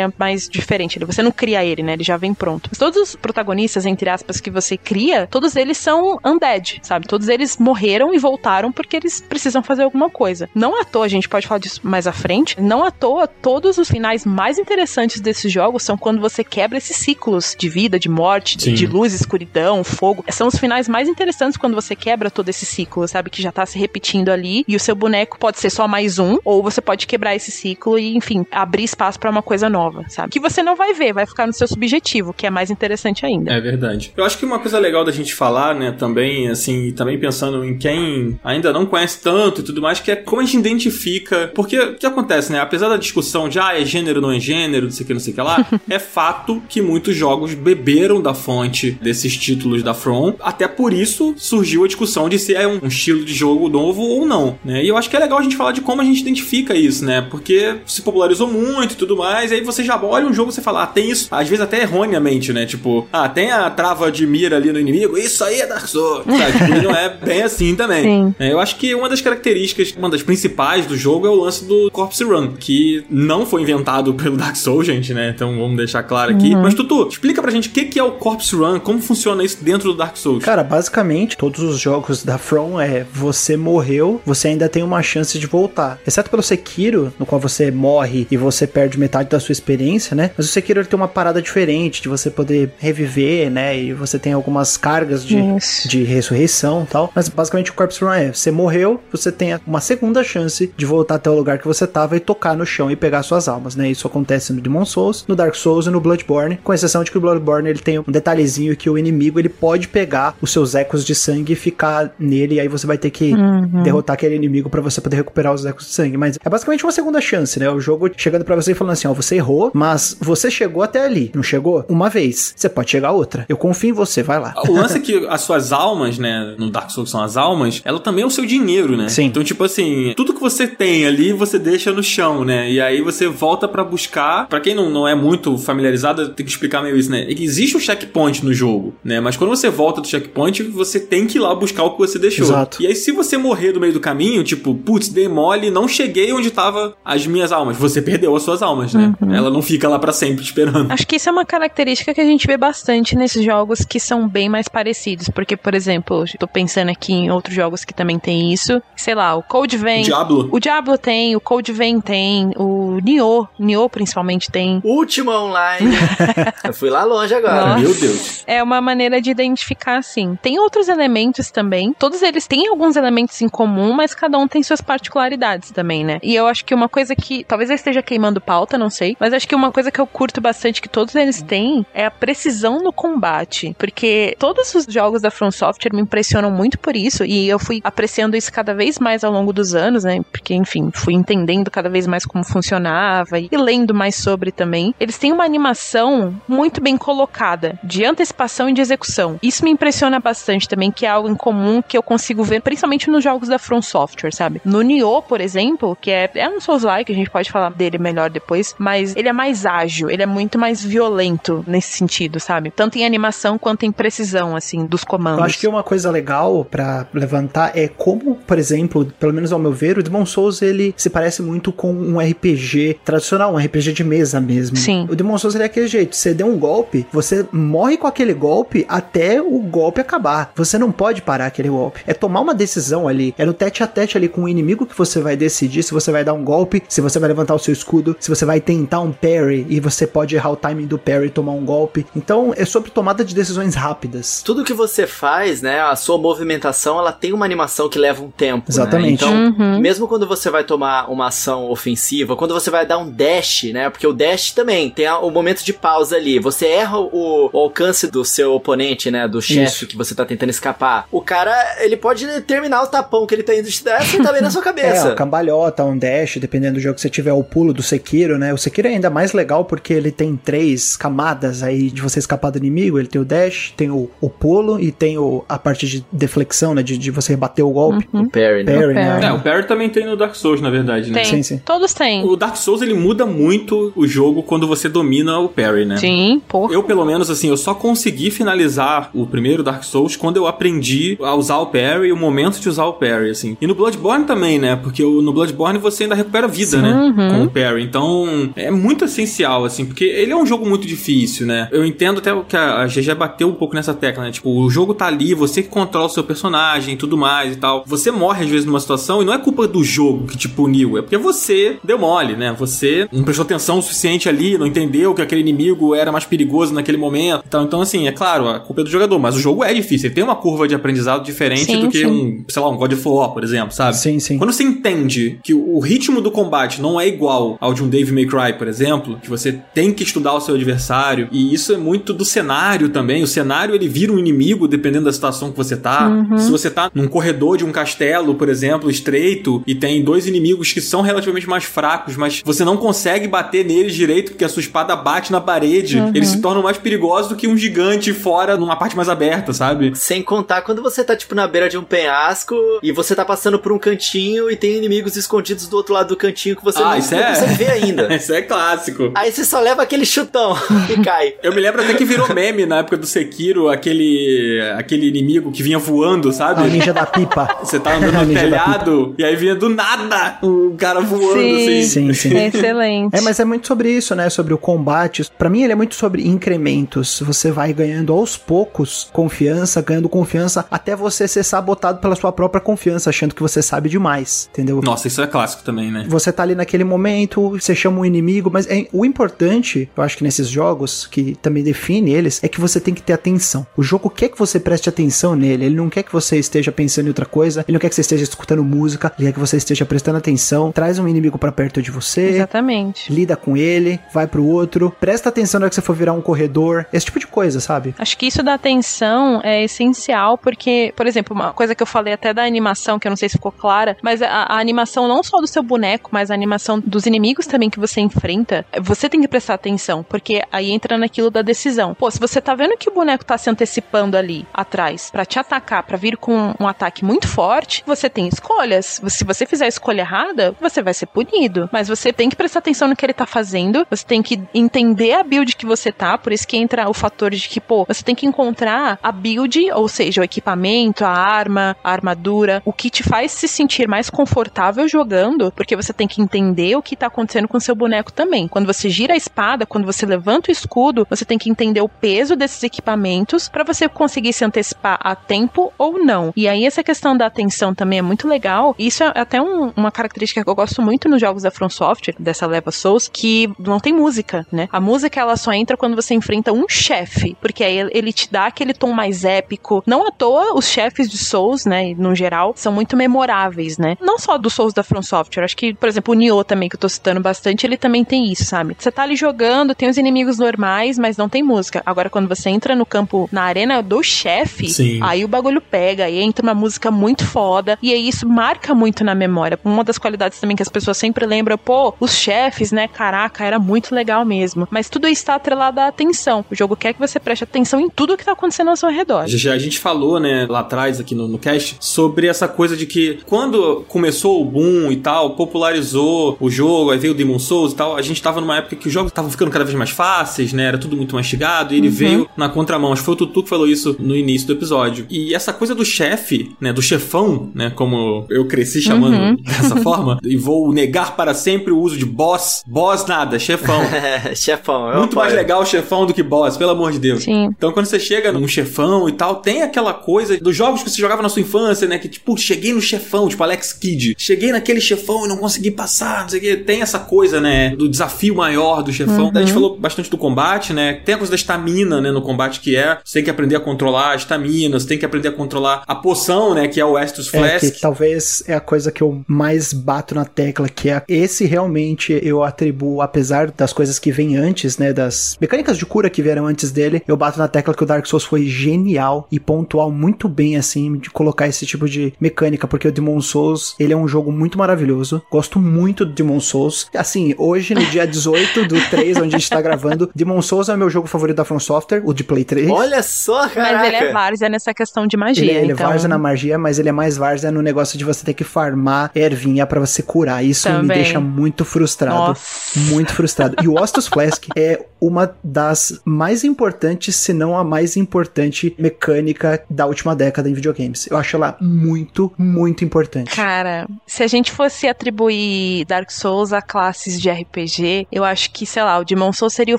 é mais diferente. Você não cria ele, né? Ele já vem pronto. Mas todos os protagonistas, entre aspas, que você cria, todos eles são undead, sabe? Todos eles morreram e voltaram porque eles precisam fazer alguma coisa. Não à toa, a gente pode falar disso mais à frente. Não à toa, todos os finais mais interessantes desses jogos são quando você quebra esses ciclos de vida, de morte, de, de luz, escuridão, fogo. São os finais mais interessantes quando você quebra todo esse ciclo, sabe? Que já tá se repetindo ali. E o seu boneco pode ser só mais um, ou você pode quebrar esse ciclo e, enfim, abrir espaço pra uma coisa nova, sabe? Que você não vai ver, vai ficar no seu subjetivo, que é mais interessante ainda. É verdade. Eu acho que uma coisa legal da gente falar, né, também, assim, também pensando em quem ainda não conhece tanto e tudo mais, que é como a gente identifica. Porque o que acontece, né? Apesar da discussão de, ah, é gênero, não é gênero, não sei o que, não sei o que lá, é fato que muitos jogos beberam da fonte desses títulos da From. Até por isso surgiu a discussão de se é um estilo de jogo novo ou não, né? E eu acho que é legal a gente falar de como a gente identifica isso, né? Porque se popularizou muito e tudo mais, aí você já olha um jogo e você fala, ah, tem isso, às vezes até erroneamente, né? Tipo, ah, tem a trava de mira ali no inimigo, isso aí é Dark Souls, sabe? Tipo, e não é bem assim também. É, eu acho que uma das características, uma das principais do jogo é o lance do Corpse Run, que não foi inventado pelo Dark Souls, gente, né? Então vamos deixar claro aqui. Mas Tutu, explica pra gente o que que é o Corpse Run, como funciona isso dentro do Dark Souls. Cara, basicamente, todos os jogos da From é você morreu, você ainda tem uma chance de voltar. Exceto pelo Sekiro, no qual você morre e você perde metade da sua experiência, né? Mas o Sekiro ele tem uma parada diferente de você poder reviver, né? E você tem algumas cargas de, Isso. de ressurreição e tal. Mas basicamente o Corpse Run é: você morreu, você tem uma segunda chance de voltar até o lugar que você tava e tocar no chão e pegar suas almas, né? Isso acontece no Demon Souls, no Dark Souls e no Bloodborne, com exceção de que o Bloodborne ele tem um detalhezinho que o inimigo ele pode pegar os seus ecos de sangue e ficar nele, e aí você vai ter que derrotar aquele inimigo pra você poder recuperar os ecos de sangue. Mas é basicamente uma segunda chance, né? O jogo chegando pra você e falando assim: ó, você errou, mas você chegou até ali, não chegou? Uma vez, você pode chegar outra. Eu confio em você, vai lá. O lance é que as suas almas, né, no Dark Souls são as almas, ela também é o seu dinheiro, né? Sim. Então, tipo assim, tudo que você tem ali, você deixa no chão, né? E aí você volta pra buscar. Pra quem não, não é muito familiarizado, tem que explicar meio isso, né? Né? Existe um checkpoint no jogo, né? Mas quando você volta do checkpoint, você tem que ir lá buscar o que você deixou. Exato. E aí, se você morrer no meio do caminho, tipo, putz, dei mole, não cheguei onde tava as minhas almas. Você perdeu as suas almas, né? Ela não fica lá pra sempre esperando. Acho que isso é uma característica que a gente vê bastante nesses jogos que são bem mais parecidos. Porque, por exemplo, tô pensando aqui em outros jogos que também tem isso. Sei lá, o Code Vein. Diablo. O Diablo tem, o Code Vein tem, o Nioh, Nioh principalmente tem. Última online. eu fui lá longe agora. Nossa. Meu Deus. É uma maneira de identificar, assim. Tem outros elementos também. Todos eles têm alguns elementos em comum, mas cada um tem suas particularidades também, né? E eu acho que uma coisa que. Talvez eu esteja queimando pauta, não sei. Mas acho que uma coisa que eu curto bastante que todos eles têm é a precisão no combate. Porque todos os jogos da From Software me impressionam muito por isso. E eu fui apreciando isso cada vez mais ao longo dos anos, né? Porque, enfim, fui entendendo cada vez mais como funcionava e lendo mais sobre também. Eles têm uma animação muito bem colocada, de antecipação e de execução. Isso me impressiona bastante também, que é algo em comum que eu consigo ver, principalmente nos jogos da From Software, sabe? No Nioh, por exemplo, que é, é um Souls-like, a gente pode falar dele melhor depois, mas ele é mais ágil, ele é muito mais violento nesse sentido, sabe? Tanto em animação quanto em precisão, assim, dos comandos. Eu acho que uma coisa legal pra levantar é como, por exemplo, pelo menos ao meu ver, o Demon Souls ele se parece muito com um RPG tradicional, um RPG de mesa mesmo. Sim. O Demon Souls ele é aquele jeito, você deu um golpe, você morre com aquele golpe até o golpe acabar. Você não pode parar aquele golpe. É tomar uma decisão ali, é no tete a tete ali com o inimigo que você vai decidir se você vai dar um golpe, se você vai levantar o seu escudo, se você vai tentar um parry e você pode errar o timing do parry e tomar um golpe. Então é sobre tomada de decisões rápidas. Tudo que você faz, né, a sua movimentação, ela tem uma animação que leva um tempo. né? Exatamente. Então, Uhum. mesmo quando você vai tomar uma ação ofensiva, quando você vai dar um dash, né? Porque o dash também tem o momento de pausa ali. Você erra o, o alcance do seu oponente, né? Do chefe que você tá tentando escapar. O cara, ele pode terminar o tapão que ele tá indo te dar e tá bem na sua É, cabeça. o cambalhota, um dash, dependendo do jogo que você tiver, o pulo do Sekiro, né? O Sekiro é ainda mais legal porque ele tem três camadas aí de você escapar do inimigo. Ele tem o dash, tem o, o pulo e tem o, a parte de deflexão, né? De, de você bater o golpe. O parry, né? Parry, O né? É, o Parry também tem no Dark Souls, na verdade, né? Tem. Sim, sim. Todos têm. O Dark Souls ele muda muito o jogo quando você domina o parry, né? Sim, porra. Eu, pelo menos, assim, eu só consegui finalizar o primeiro Dark Souls quando eu aprendi a usar o parry e o momento de usar o parry, assim. E no Bloodborne também, né? Porque no Bloodborne você ainda recupera vida, né? Uhum. Com o parry. Então, é muito essencial, assim, porque ele é um jogo muito difícil, né? Eu entendo até que a GG bateu um pouco nessa tecla, né? Tipo, o jogo tá ali, você que controla o seu personagem e tudo mais e tal. Você morre, às vezes, numa situação e não é culpa do jogo que te puniu, é porque você deu mole, né? Você não prestou atenção o suficiente ali, não entendeu que aquele inimigo era mais perigoso naquele momento. Então, então assim, é claro, a culpa é do jogador, mas o jogo é difícil. Ele tem uma curva de aprendizado diferente Sim, do que sim. um, sei lá, um God of War, por exemplo, sabe? Sim, sim. Quando você entende que o ritmo do combate não é igual ao de um Dave May Cry, por exemplo, que você tem que estudar o seu adversário, e isso é muito do cenário também. O cenário ele vira um inimigo dependendo da situação que você tá. Se você tá num corredor de um castelo, por exemplo, estreito, e tem dois inimigos que são relativamente mais fracos, mas você não consegue bater neles direito porque a sua espada bate na parede, eles se tornam mais perigosos do que um gigante fora numa parte mais aberta, sabe? Sem contar quando você tá, tipo, na beira de um penhasco e você tá passando por um cantinho e tem inimigos escondidos do outro lado do cantinho que você Ah, não, isso não é- consegue ver ainda. Isso é clássico. Aí você só leva aquele chutão e cai. Eu me lembro até que virou meme na época do Sekiro, aquele aquele inimigo que vinha voando, Ah, o sabe? ninja da pipa. Você tá andando no telhado e aí vinha do nada o cara voando Sim. assim. Sim, sim. Excelente. É, mas é muito sobre isso, né? Sobre o combate. Pra mim, ele é muito sobre incrementos. Você vai ganhando aos poucos confiança, ganhando confiança, até você ser sabotado pela sua própria confiança, achando que você sabe demais, entendeu? Nossa, isso é clássico também, né? Você tá ali naquele momento, você chama um inimigo, mas é- o importante, eu acho que nesses jogos, que também define eles, é que você tem que ter atenção. O jogo quer que você preste atenção nele, ele não quer que você esteja pensando em outra coisa, ele não quer que você esteja escutando música, ele quer que você esteja prestando atenção, traz um inimigo pra perto de você, Exatamente. lida com ele, vai pro outro, presta atenção na hora que você for virar um corredor, esse tipo de coisa, coisa, sabe? Acho que isso da atenção é essencial, porque, por exemplo, uma coisa que eu falei até da animação, que eu não sei se ficou clara, mas a, a animação não só do seu boneco, mas a animação dos inimigos também que você enfrenta, você tem que prestar atenção, porque aí entra naquilo da decisão. Pô, se você tá vendo que o boneco tá se antecipando ali atrás para te atacar, para vir com um ataque muito forte, você tem escolhas. Se você fizer a escolha errada, você vai ser punido. Mas você tem que prestar atenção no que ele tá fazendo, você tem que entender a build que você tá, por isso que entra o fator de que, pô, você tem que encontrar a build, ou seja, o equipamento, a arma, a armadura, o que te faz se sentir mais confortável jogando, porque você tem que entender o que tá acontecendo com seu boneco também. Quando você gira a espada, quando você levanta o escudo, você tem que entender o peso desses equipamentos para você conseguir se antecipar a tempo ou não. E aí essa questão da atenção também é muito legal. Isso é até um, uma característica que eu gosto muito nos jogos da From Software, dessa leva Souls, que não tem música, né? A música ela só entra quando você enfrenta um chefe, porque aí ele te dá aquele tom mais épico. Não à toa os chefes de Souls, né, no geral, são muito memoráveis, né? Não só dos Souls da From Software, acho que, por exemplo, o Nioh também, que eu tô citando bastante, ele também tem isso, sabe? Você tá ali jogando, tem os inimigos normais, mas não tem música. Agora, quando você entra no campo, na arena do chefe, aí o bagulho pega, aí entra uma música muito foda, e aí isso marca muito na memória. Uma das qualidades também que as pessoas sempre lembram, pô, os chefes, né, caraca, era muito legal mesmo. Mas tudo isso tá atrelado à atenção. O jogo quer que você preste atenção em tudo que tá acontecendo ao seu redor. Já a gente falou, né, lá atrás, aqui no, no cast, sobre essa coisa de que quando começou o boom e tal, popularizou o jogo, aí veio o Demon Souls e tal, a gente tava numa época que os jogos estavam ficando cada vez mais fáceis, né, era tudo muito mastigado, e ele uhum. veio na contramão. Acho que foi o Tutu que falou isso no início do episódio. E essa coisa do chefe, né, do chefão, né, como eu cresci chamando uhum. dessa forma, e vou negar para sempre o uso de boss. Boss nada, chefão. chefão, Muito mais legal chefão do que boss, pelo amor de Deus. Sim. Então quando você chega num chefão e tal, tem aquela coisa dos jogos que você jogava na sua infância, né, que tipo, cheguei no chefão, tipo Alex Kidd. Cheguei naquele chefão e não consegui passar, não sei o que. Tem essa coisa, né, do desafio maior do chefão. Uhum. A gente falou bastante do combate, né? Tem a coisa da estamina, né, no combate que é, você tem que aprender a controlar a estamina, você tem que aprender a controlar a poção, né, que é o Estus Flask. É, que talvez é a coisa que eu mais bato na tecla, que é esse realmente eu atribuo, apesar das coisas que vêm antes, né, das mecânicas de cura que vieram antes dele, eu bato na tecla que o Dark Souls foi genial e pontual muito bem, assim, de colocar esse tipo de mecânica, porque o Demon Souls, ele é um jogo muito maravilhoso, gosto muito do Demon Souls, assim, hoje no dia 18 do 3, onde a gente tá gravando, Demon Souls é o meu jogo favorito da From Software, o de Play 3. Olha só, cara. Mas ele é várzea nessa questão de magia, ele, ele então... é várzea na magia, mas ele é mais várzea no negócio de você ter que farmar ervinha para você curar. Isso Também. me deixa muito frustrado. Nossa. Muito frustrado. E o Ostos Flask é uma das mais importantes, se não a mais importante mecânica da última década em videogames. Eu acho ela muito, muito importante. Cara, se a gente fosse atribuir Dark Souls a classes de RPG, eu acho que, sei lá, o Demon Souls seria o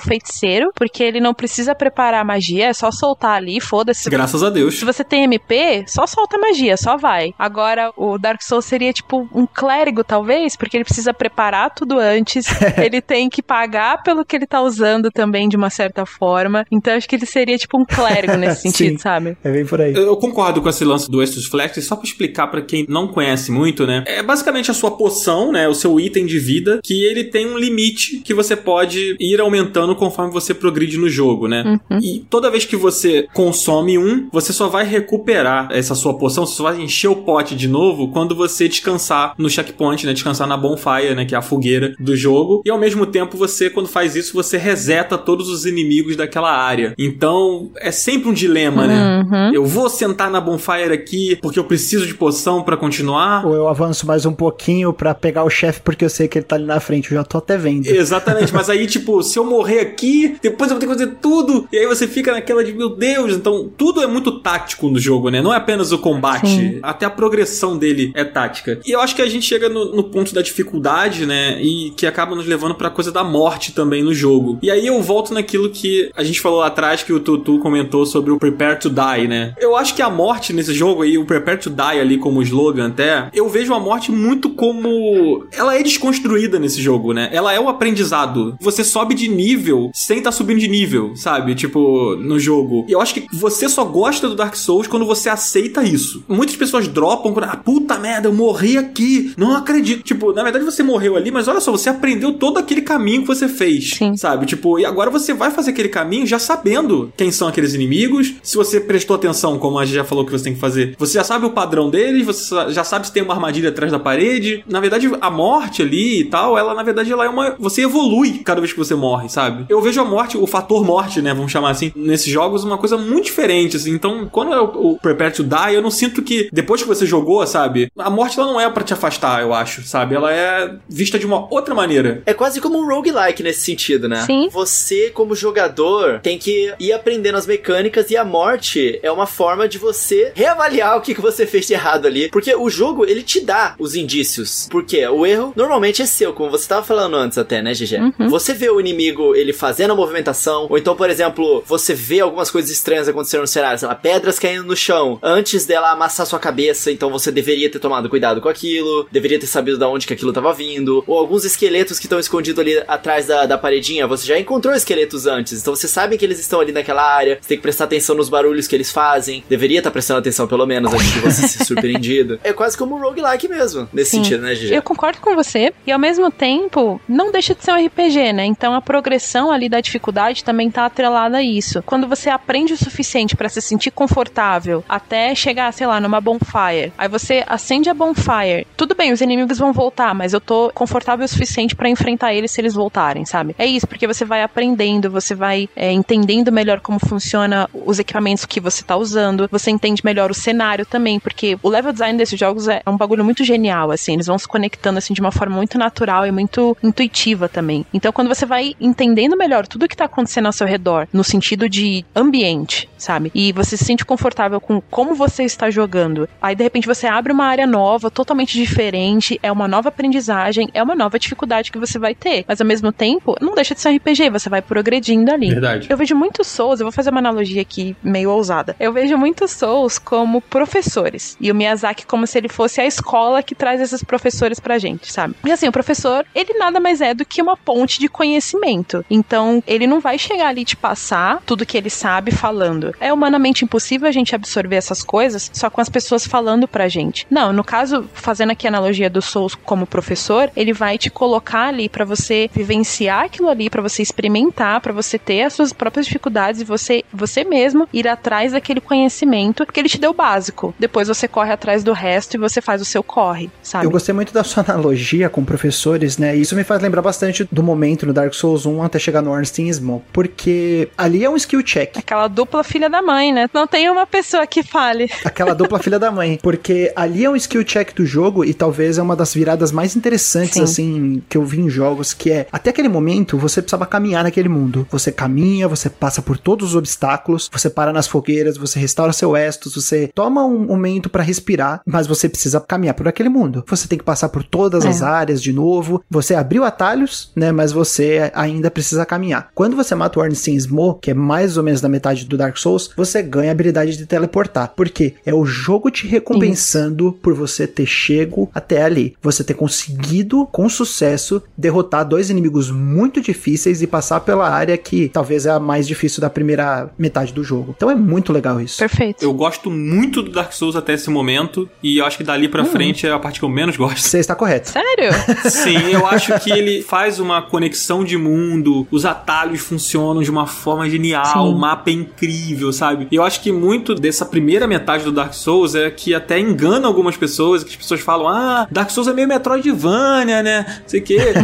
feiticeiro, porque ele não precisa preparar magia, é só soltar ali, foda-se. Graças a Deus. Se você tem MP, só solta magia, só vai. Agora, o Dark Souls seria tipo um clérigo, talvez, porque ele precisa preparar tudo antes, ele tem que pagar pelo que ele tá usando também, de uma certa forma. Então, acho que ele seria tipo um clérigo nesse sentido, sabe? É bem por aí. Eu, eu concordo com esse lance do Estus Flex, só pra explicar para quem não conhece muito, né? É basicamente a sua poção, né? O seu item de vida, que ele tem um limite que você pode ir aumentando conforme você progride no jogo, né? Uhum. E toda vez que você consome um, você só vai recuperar essa sua poção, você só vai encher o pote de novo quando você descansar no checkpoint, né? Descansar na bonfire, né? Que é a fogueira do jogo. E ao mesmo tempo, você, quando faz isso, você reseta todos os inimigos daquela área. Então, é sempre um dilema, né? Uhum. Eu vou sentar na bonfire aqui porque eu preciso de poção para continuar. Ou eu avanço mais um pouquinho para pegar o chefe porque eu sei que ele tá ali na frente. Eu já tô até vendo. Exatamente, mas aí, tipo, se eu morrer aqui, depois eu vou ter que fazer tudo. E aí você fica naquela de, meu Deus. Então, tudo é muito tático no jogo, né? Não é apenas o combate. Sim. Até a progressão dele é tática. E eu acho que a gente chega no, no ponto da dificuldade, né? E que acaba nos levando pra coisa da morte também no jogo. E aí eu volto naquilo que a gente falou lá atrás, que o Tutu comentou sobre o Prepare to Die, né? Eu acho que a morte nesse jogo aí, o Prepare to Die ali como slogan até, eu vejo a morte muito como. Ela é desconstruída nesse jogo, né? Ela é o aprendizado. Você sobe de nível sem estar tá subindo de nível, sabe? Tipo, no jogo. E eu acho que você só gosta do Dark Souls quando você aceita isso. Muitas pessoas dropam quando, ah, puta merda, eu morri aqui. Não acredito. Tipo, na verdade você morreu ali, mas olha só, você aprendeu todo aquele caminho que você fez, Sim. sabe? Tipo, e agora você vai fazer aquele caminho já sabendo sabendo quem são aqueles inimigos. Se você prestou atenção, como a gente já falou que você tem que fazer, você já sabe o padrão deles, você já sabe se tem uma armadilha atrás da parede. Na verdade, a morte ali e tal, ela na verdade ela é uma. Você evolui cada vez que você morre, sabe? Eu vejo a morte, o fator morte, né? Vamos chamar assim, nesses jogos, uma coisa muito diferente, assim. Então, quando é o, o Prepare to Die, eu não sinto que depois que você jogou, sabe? A morte ela não é para te afastar, eu acho, sabe? Ela é vista de uma outra maneira. É quase como um roguelike nesse sentido, né? Sim. Você, como jogador, tem que ir aprendendo as mecânicas e a morte é uma forma de você reavaliar o que, que você fez de errado ali. Porque o jogo, ele te dá os indícios. Porque o erro normalmente é seu, como você tava falando antes até, né, GG? Uhum. Você vê o inimigo, ele fazendo a movimentação, ou então, por exemplo, você vê algumas coisas estranhas acontecendo no cenário, sei lá, pedras caindo no chão, antes dela amassar sua cabeça, então você deveria ter tomado cuidado com aquilo, deveria ter sabido de onde que aquilo tava vindo, ou alguns esqueletos que estão escondidos ali atrás da, da paredinha, você já encontrou esqueletos antes, então você sabe que eles estão ali naquela área, você tem que prestar atenção nos barulhos que eles fazem, deveria estar prestando atenção pelo menos antes de você ser surpreendido. É quase como um roguelike mesmo, nesse Sim. sentido, né, GG? Eu concordo com você, e ao mesmo tempo, não deixa de ser um RPG, né? Então a progressão ali da dificuldade também tá atrelada a isso. Quando você aprende o suficiente pra se sentir confortável até chegar, sei lá, numa bonfire, aí você acende a bonfire. Tudo bem, os inimigos vão voltar, mas eu tô confortável o suficiente pra enfrentar eles se eles voltarem, sabe? É isso, porque você vai aprendendo, você vai é, entendendo melhor como funciona os equipamentos que você tá usando, você entende melhor o cenário também, porque o level design desses jogos é um bagulho muito genial, assim, eles vão se conectando assim de uma forma muito natural e muito intuitiva também. Então, quando você vai entendendo melhor tudo que tá acontecendo ao seu redor, no sentido de ambiente, sabe? E você se sente confortável com como você está jogando. Aí, de repente, você abre uma área nova, totalmente diferente, é uma nova aprendizagem, é uma nova dificuldade que você vai ter. Mas, ao mesmo tempo, não deixa de ser um RPG, você vai progredindo ali. Verdade. Eu vejo muitos Souls, eu vou fazer uma analogia aqui meio ousada. Eu vejo muitos Souls como professores. E o Miyazaki como se ele fosse a escola que traz esses professores pra gente, sabe? E assim, o professor, ele nada mais é do que uma ponte de conhecimento. Então, ele não vai chegar ali e te passar tudo que ele sabe falando. É humanamente impossível a gente absorver essas coisas só com as pessoas falando pra gente. Não, no caso, fazendo aqui a analogia do Souls como professor, ele vai te colocar ali pra você vivenciar aquilo ali, pra você experimentar, pra você ter as suas próprias dificuldades e você, você mesmo ir atrás daquele conhecimento que ele te deu básico. Depois você corre atrás do resto e você faz o seu corre, sabe? Eu gostei muito da sua analogia com professores, né? E isso me faz lembrar bastante do momento no Dark Souls 1 até chegar no Ornstein Ismo, porque ali é um skill check. Aquela dupla filha da mãe, né? Não tem uma pessoa que fale. Aquela dupla filha da mãe. Porque ali é um skill check do jogo e talvez é uma das viradas mais interessantes, Sim. assim, que eu vi em jogos, que é, até aquele momento, você precisava caminhar naquele mundo. Você caminha, você passa por todos os obstáculos, você para nas fogueiras, você restaura seu Estus, você toma um momento pra respirar, mas você precisa caminhar por aquele mundo. Você tem que passar por todas É. as áreas de novo. Você abriu atalhos, né, mas você ainda precisa caminhar. Quando você mata o Ornstein Smoke, que é mais ou menos da metade do Dark Souls, você ganha a habilidade de teleportar. Por quê? É o jogo te recompensando por você ter chego até ali. Você ter conseguido, com sucesso, derrotar dois inimigos muito difíceis e passar pela área que talvez é a mais difícil da primeira metade do jogo. Então é muito legal isso. Perfeito. Eu gosto muito do Dark Souls até esse momento, e eu acho que dali pra frente é a parte que eu menos gosto. Você está correto. Sério? Sim, eu acho que ele faz uma conexão de mundo, os atalhos funcionam de uma forma genial, Sim. o mapa é incrível, sabe? E eu acho que muito dessa primeira metade do Dark Souls é que até engana algumas pessoas, que as pessoas falam, ah, Dark Souls é meio Metroidvania, né? Não sei o quê.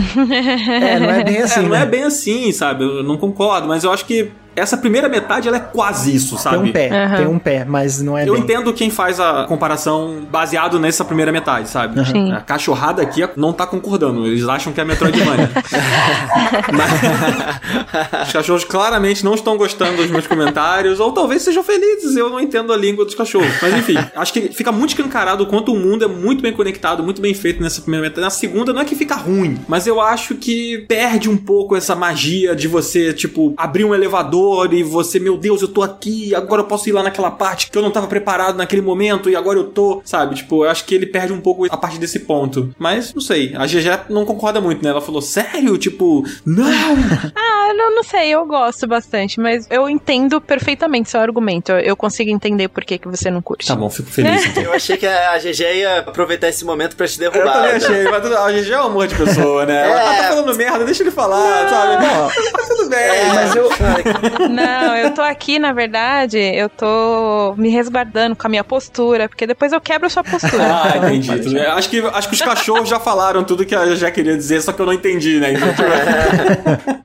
É, não é bem assim, é, não né? é bem assim, sabe? Eu não concordo, mas eu acho que essa primeira metade ela é quase isso, sabe? Tem um pé, Aham. tem um pé, mas não é Eu bem. entendo quem faz a comparação baseado nessa primeira metade, sabe? Sim. A cachorrada aqui não tá concordando. Eles acham que é Metroidvania. Mas- Os cachorros claramente não estão gostando dos meus comentários, ou talvez sejam felizes. Eu não entendo a língua dos cachorros. Mas enfim, acho que fica muito escancarado o quanto o mundo é muito bem conectado, muito bem feito nessa primeira metade. Na segunda, não é que fica ruim, mas eu acho que perde um pouco essa magia de você, tipo, abrir um elevador e você, meu Deus, eu tô aqui, agora eu posso ir lá naquela parte que eu não tava preparado naquele momento e agora eu tô, sabe? Tipo, eu acho que ele perde um pouco a partir desse ponto. Mas, não sei, a GG não concorda muito, né? Ela falou, sério? Tipo, não! Ah, não, não sei, eu gosto bastante, mas eu entendo perfeitamente seu argumento. Eu, eu consigo entender por que, que você não curte. tá bom, fico feliz então. Eu achei que a GG ia aproveitar esse momento pra te Eu derrubar. também achei, mas a GG é um amor de pessoa, né? Ela É. tá falando merda, deixa ele falar, sabe? Tá tudo bem. É, mas eu, Não, eu tô aqui, na verdade, eu tô me resguardando com a minha postura, porque depois eu quebro a sua postura. Ah, entendi. Acho que, acho que os cachorros já falaram tudo que eu já queria dizer, só que eu não entendi, né? Então, tipo,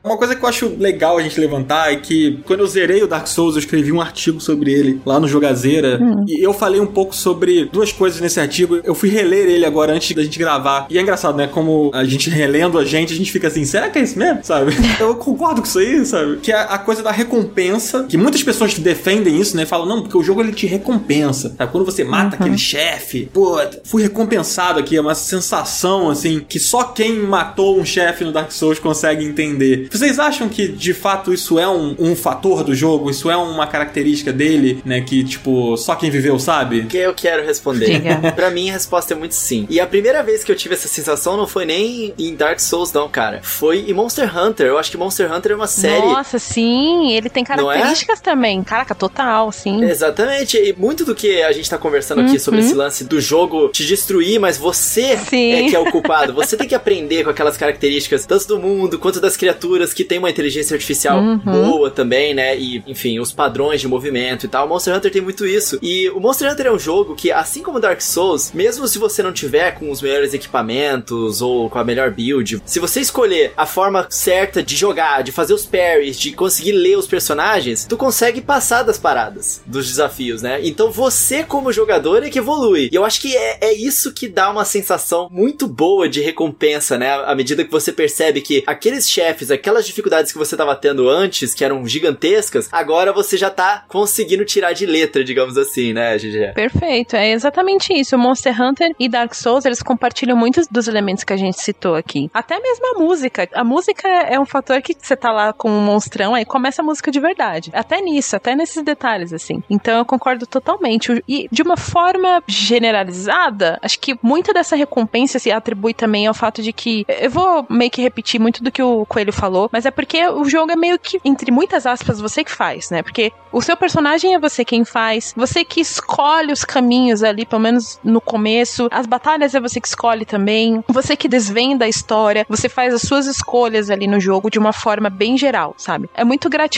Uma coisa que eu acho legal a gente levantar é que quando eu zerei o Dark Souls, eu escrevi um artigo sobre ele lá no Jogazeira. E eu falei um pouco sobre duas coisas nesse artigo. Eu fui reler ele agora antes da gente gravar. E é engraçado, né? Como a gente relendo a gente, a gente fica assim, será que é isso mesmo? Sabe? Eu concordo com isso aí, sabe? Que é a coisa da recompensa, que muitas pessoas defendem isso, né? Falam, não, porque o jogo ele te recompensa. Sabe? Quando você mata aquele chefe, pô, fui recompensado aqui. É uma sensação, assim, que só quem matou um chefe no Dark Souls consegue entender. Vocês acham que, de fato, isso é um, um fator do jogo? Isso é uma característica dele, né? Que, tipo, só quem viveu sabe? que eu quero responder. Pra mim, a resposta é muito sim. E a primeira vez que eu tive essa sensação não foi nem em Dark Souls, não, cara. Foi em Monster Hunter. Eu acho que Monster Hunter é uma série. Nossa, sim, ele tem é? características também. Caraca, total, sim. Exatamente, e muito do que a gente tá conversando aqui sobre esse lance do jogo te destruir, mas você Sim. é que é o culpado. Você tem que aprender com aquelas características, tanto do mundo quanto das criaturas que tem uma inteligência artificial boa também, né? E, enfim, os padrões de movimento e tal. Monster Hunter tem muito isso. E o Monster Hunter é um jogo que, assim como Dark Souls, mesmo se você não tiver com os melhores equipamentos ou com a melhor build, se você escolher a forma certa de jogar, de fazer os parries, de conseguir ler os personagens, tu consegue passar das paradas, dos desafios, né? Então você, como jogador, é que evolui. E eu acho que é, é isso que dá uma sensação muito boa de recompensa, né? À medida que você percebe que aqueles chefes, aquelas dificuldades que você tava tendo antes, que eram gigantescas, agora você já tá conseguindo tirar de letra, digamos assim, né, GG? Perfeito, é exatamente isso. Monster Hunter e Dark Souls, eles compartilham muitos dos elementos que a gente citou aqui. Até mesmo a música. A música é um fator que você tá lá com um monstrão, aí começa a música de verdade. Até nisso, até nesses detalhes, assim. Então eu concordo totalmente. E de uma forma generalizada, acho que muita dessa recompensa se atribui também ao fato de que. Eu vou meio que repetir muito do que o Coelho falou, mas é porque o jogo é meio que, entre muitas aspas, você que faz, né? Porque o seu personagem é você quem faz, você que escolhe os caminhos ali, pelo menos no começo. As batalhas é você que escolhe também, você que desvenda a história, você faz as suas escolhas ali no jogo de uma forma bem geral, sabe? É muito gratificante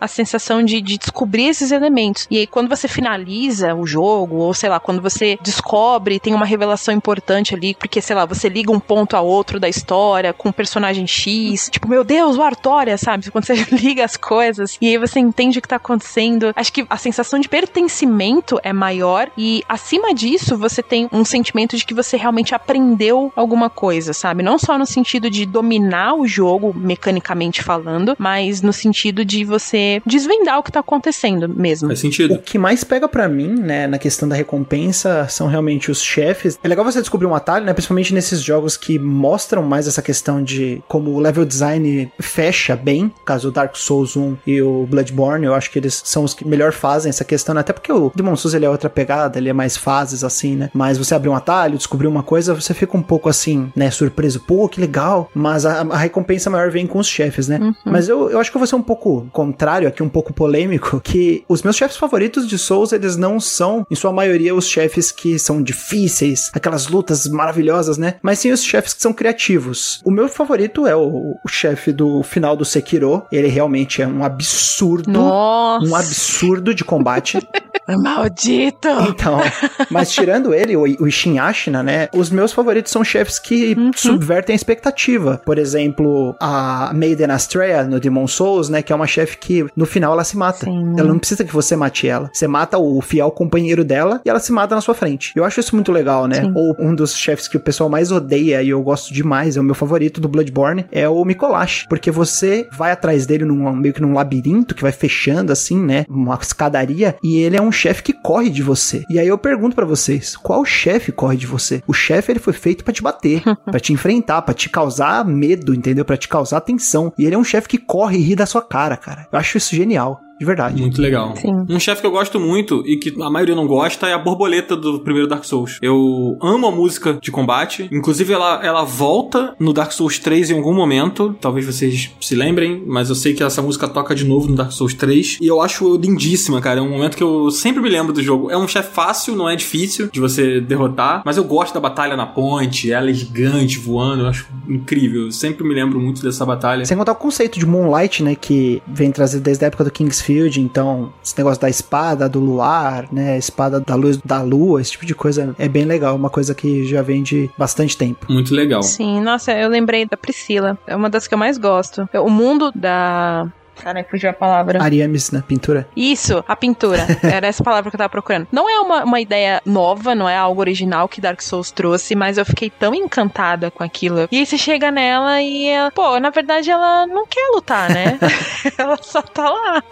a sensação de, de descobrir esses elementos. E aí, quando você finaliza o jogo, ou sei lá, quando você descobre, tem uma revelação importante ali, porque, sei lá, você liga um ponto a outro da história com o personagem X, tipo, meu Deus, o Artória, sabe? Quando você liga as coisas e aí você entende o que tá acontecendo. Acho que a sensação de pertencimento é maior e, acima disso, você tem um sentimento de que você realmente aprendeu alguma coisa, sabe? Não só no sentido de dominar o jogo, mecanicamente falando, mas no sentido de você desvendar o que tá acontecendo mesmo. Faz O sentido. que mais pega pra mim, né, na questão da recompensa, são realmente os chefes. É legal você descobrir um atalho, né, principalmente nesses jogos que mostram mais essa questão de como o level design fecha bem, no caso o Dark Souls 1 e o Bloodborne, eu acho que eles são os que melhor fazem essa questão, né, até porque o Demon Souls ele é outra pegada, ele é mais fases assim, né, mas você abrir um atalho, descobrir uma coisa, você fica um pouco assim, né, surpreso, pô, que legal, mas a, a recompensa maior vem com os chefes, né, mas eu, eu acho que eu vou ser um pouco contrário aqui, um pouco polêmico, que os meus chefes favoritos de Souls, eles não são, em sua maioria, os chefes que são difíceis, aquelas lutas maravilhosas, né? Mas sim os chefes que são criativos. O meu favorito é o, o chefe do final do Sekiro. Ele realmente é um absurdo. Nossa! Um absurdo de combate. Maldito! Então, mas tirando ele, o, o Ishin Ashina, né? Os meus favoritos são chefes que subvertem a expectativa. Por exemplo, a Maiden Astrea no Demon Souls, né? Que é uma chefe que no final ela se mata. Sim. Ela não precisa que você mate ela. Você mata o fiel companheiro dela e ela se mata na sua frente. Eu acho isso muito legal, né? Sim. Ou um dos chefes que o pessoal mais odeia e eu gosto demais, é o meu favorito do Bloodborne, é o Mikolash. Porque você vai atrás dele num, meio que num labirinto que vai fechando assim, né? Uma escadaria. E ele é um chefe que corre de você. E aí eu pergunto pra vocês, qual chefe corre de você? O chefe ele foi feito pra te bater, pra te enfrentar, pra te causar medo, entendeu? Pra te causar tensão. E ele é um chefe que corre e ri da sua cara, cara. Eu acho isso genial. De de verdade. Muito legal. Sim. Um chefe que eu gosto muito e que a maioria não gosta é a borboleta do primeiro Dark Souls. Eu amo a música de combate. Inclusive, ela, ela volta no Dark Souls 3 em algum momento. Talvez vocês se lembrem, mas eu sei que essa música toca de novo no Dark Souls 3. E eu acho lindíssima, cara. É um momento que eu sempre me lembro do jogo. É um chefe fácil, não é difícil de você derrotar. Mas eu gosto da batalha na ponte. Ela é gigante, voando. Eu acho incrível. Eu sempre me lembro muito dessa batalha. Sem contar o conceito de Moonlight, né, que vem trazido desde a época do Então esse negócio da espada, do luar, né, espada da luz da lua, esse tipo de coisa é bem legal, uma coisa que já vem de bastante tempo. Muito legal. Sim, nossa, eu lembrei da Priscila. É uma das que eu mais gosto. O mundo da. Caralho, fugiu a palavra. Ariamis na pintura. Isso, a pintura. Era essa palavra que eu tava procurando. Não é uma, uma ideia nova, não é algo original que Dark Souls trouxe, mas eu fiquei tão encantada com aquilo. E aí você chega nela e ela, pô, na verdade ela não quer lutar, né? ela só tá lá.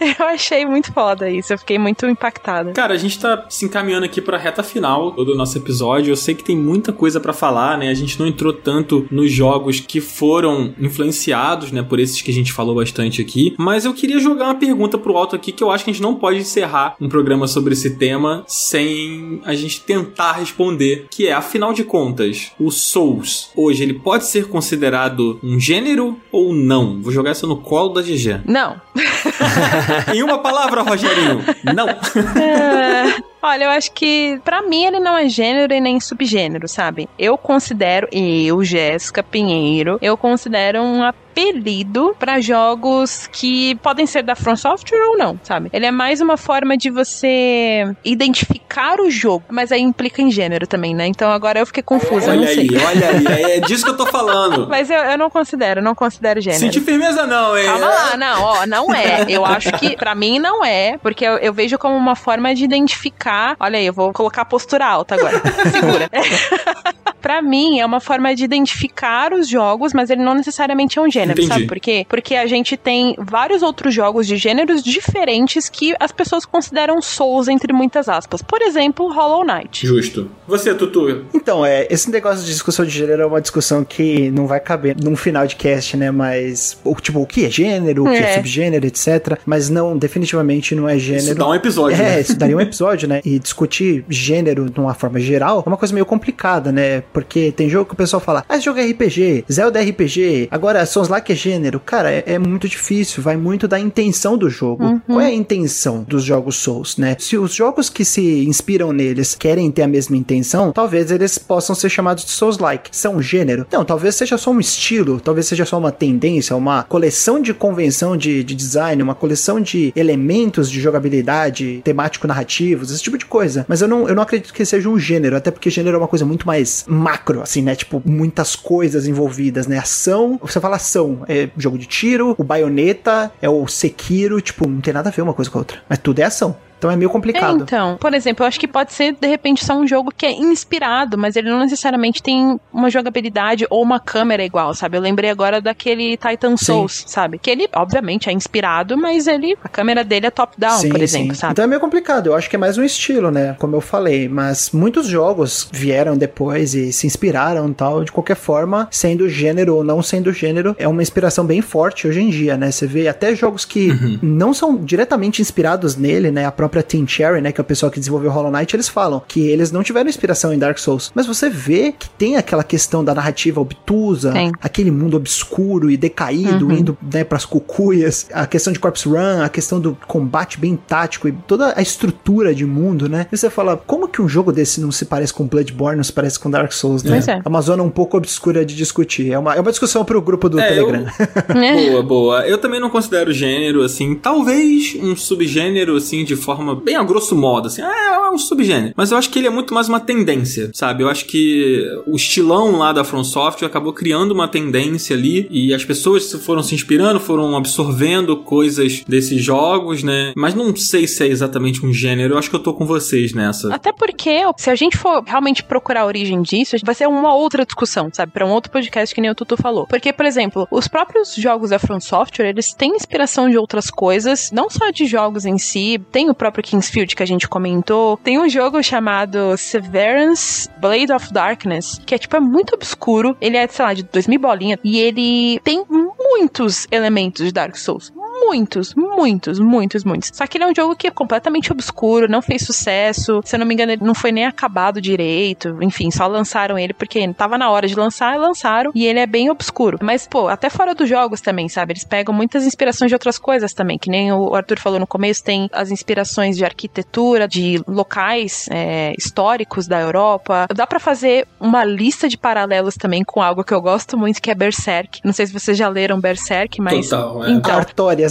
Eu achei muito foda isso, eu fiquei muito impactada. Cara, a gente tá se encaminhando aqui pra reta final do nosso episódio. Eu sei que tem muita coisa pra falar, né? A gente não entrou tanto nos jogos que foram influenciados, né, por esses que a gente falou bastante aqui, mas eu queria jogar uma pergunta pro alto aqui que eu acho que a gente não pode encerrar um programa sobre esse tema sem a gente tentar responder, que é, afinal de contas, o Souls hoje ele pode ser considerado um gênero ou não? Vou jogar isso no colo da GG. Não. em uma palavra, Rogerinho, não. É, Olha, eu acho que pra mim ele não é gênero e nem subgênero, sabe? Eu considero, eu, Jéssica Pinheiro, eu considero um apelido pra jogos que podem ser da From Software ou não, sabe? Ele é mais uma forma de você identificar o jogo, mas aí implica em gênero também, né? Então agora eu fiquei confusa, Olha não sei. aí, olha aí, é disso que eu tô falando. Mas eu, eu não considero, não considero gênero. Sentir firmeza não, hein? Calma lá, não, ó, não é. Eu acho que pra mim não é, porque eu, eu vejo como uma forma de identificar. Olha aí, eu vou colocar a postura alta agora. Segura. Pra mim, é uma forma de identificar os jogos, mas ele não necessariamente é um gênero, Entendi. sabe por quê? Porque a gente tem vários outros jogos de gêneros diferentes que as pessoas consideram Souls, entre muitas aspas. Por exemplo, Hollow Knight. Justo. Você, Tutu. Então, é, esse negócio de discussão de gênero é uma discussão que não vai caber num final de cast, né? Mas, o, tipo, o que é gênero, o que é É. subgênero, etc. Mas não, definitivamente não é gênero. Isso dá um episódio, É, né? isso daria um episódio, né? E discutir gênero de uma forma geral é uma coisa meio complicada, né? Porque tem jogo que o pessoal fala, ah, esse jogo é RPG, Zelda é RPG, agora Sons que é gênero. Cara, é, é muito difícil, vai muito da intenção do jogo. Qual é a intenção dos jogos Souls, né? Se os jogos que se inspiram neles querem ter a mesma intenção, talvez eles possam ser chamados de Souls-like. São um gênero? Não, talvez seja só um estilo, talvez seja só uma tendência, uma coleção de convenção de, de design, uma coleção de elementos de jogabilidade, temático-narrativos, esse tipo de coisa. Mas eu não, eu não acredito que seja um gênero, até porque gênero é uma coisa muito mais macro, assim, né? Tipo, muitas coisas envolvidas, né? Ação, você fala ação, é jogo de tiro, o baioneta, é o Sekiro, tipo, não tem nada a ver uma coisa com a outra. Mas tudo é ação. Então é meio É, complicado. então, por exemplo, eu acho que pode ser, de repente, só um jogo que é inspirado, mas ele não necessariamente tem uma jogabilidade ou uma câmera igual, sabe? Eu lembrei agora daquele Titan Sim. Souls, sabe? Que ele, obviamente, é inspirado, mas ele, a câmera dele é top-down, por exemplo, sim. sabe? Então é meio complicado. Eu acho que é mais um estilo, né? Como eu falei. Mas muitos jogos vieram depois e se inspiraram e tal. De qualquer forma, sendo gênero ou não sendo gênero, é uma inspiração bem forte hoje em dia, né? Você vê até jogos que não são diretamente inspirados nele, né? A própria Team Cherry, né? Que é o pessoal que desenvolveu Hollow Knight, eles falam que eles não tiveram inspiração em Dark Souls. Mas você vê que tem aquela questão da narrativa obtusa, Tem. aquele mundo obscuro e decaído, indo né, pras cucuias, a questão de Corpse Run, a questão do combate bem tático e toda a estrutura de mundo, né? E você fala, como que um jogo desse não se parece com Bloodborne, não se parece com Dark Souls, né? É. É uma zona um pouco obscura de discutir. É uma, é uma discussão pro grupo do É, Telegram. É. Boa, boa. Eu também não considero gênero, assim, talvez um subgênero, assim, de forma bem a grosso modo, assim, ah, é um subgênero. Mas eu acho que ele é muito mais uma tendência, sabe? Eu acho que o estilão lá da From Software acabou criando uma tendência ali e as pessoas foram se inspirando, foram absorvendo coisas desses jogos, né? Mas não sei se é exatamente um gênero, eu acho que eu tô com vocês nessa. Até porque, se a gente for realmente procurar a origem disso, vai ser uma outra discussão, sabe? Pra um outro podcast que nem o Tutu falou. Porque, por exemplo, os próprios jogos da From Software, eles têm inspiração de outras coisas, não só de jogos em si. Tem o próprio Kingsfield que a gente comentou. Tem um jogo chamado Severance Blade of Darkness, que é tipo, é muito obscuro. Ele é, sei lá, de 2000 bolinha. E ele tem muitos elementos de Dark Souls. Muitos, muitos, muitos, muitos. Só que ele é um jogo que é completamente obscuro, não fez sucesso. Se eu não me engano, ele não foi nem acabado direito. Enfim, só lançaram ele porque tava na hora de lançar, lançaram. E ele é bem obscuro. Mas, pô, até fora dos jogos também, sabe? Eles pegam muitas inspirações de outras coisas também. Que nem o Arthur falou no começo, tem as inspirações de arquitetura, de locais é, históricos da Europa. Dá para fazer uma lista de paralelos também com algo que eu gosto muito, que é Berserk. Não sei se vocês já leram Berserk, mas. Total, é. Então,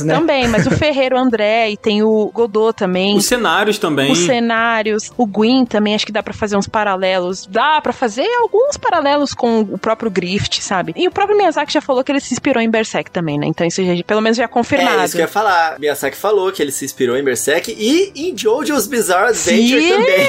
Né? também, mas o Ferreiro André e tem o Godot também. Os cenários também. Os cenários, o Gwyn também, acho que dá pra fazer uns paralelos. Dá pra fazer alguns paralelos com o próprio Grift, sabe? E o próprio Miyazaki já falou que ele se inspirou em Berserk também, né? Então isso já, pelo menos já é confirmado. É isso que eu ia falar. Miyazaki falou que ele se inspirou em Berserk e em JoJo's Bizarre Adventure Sim! também.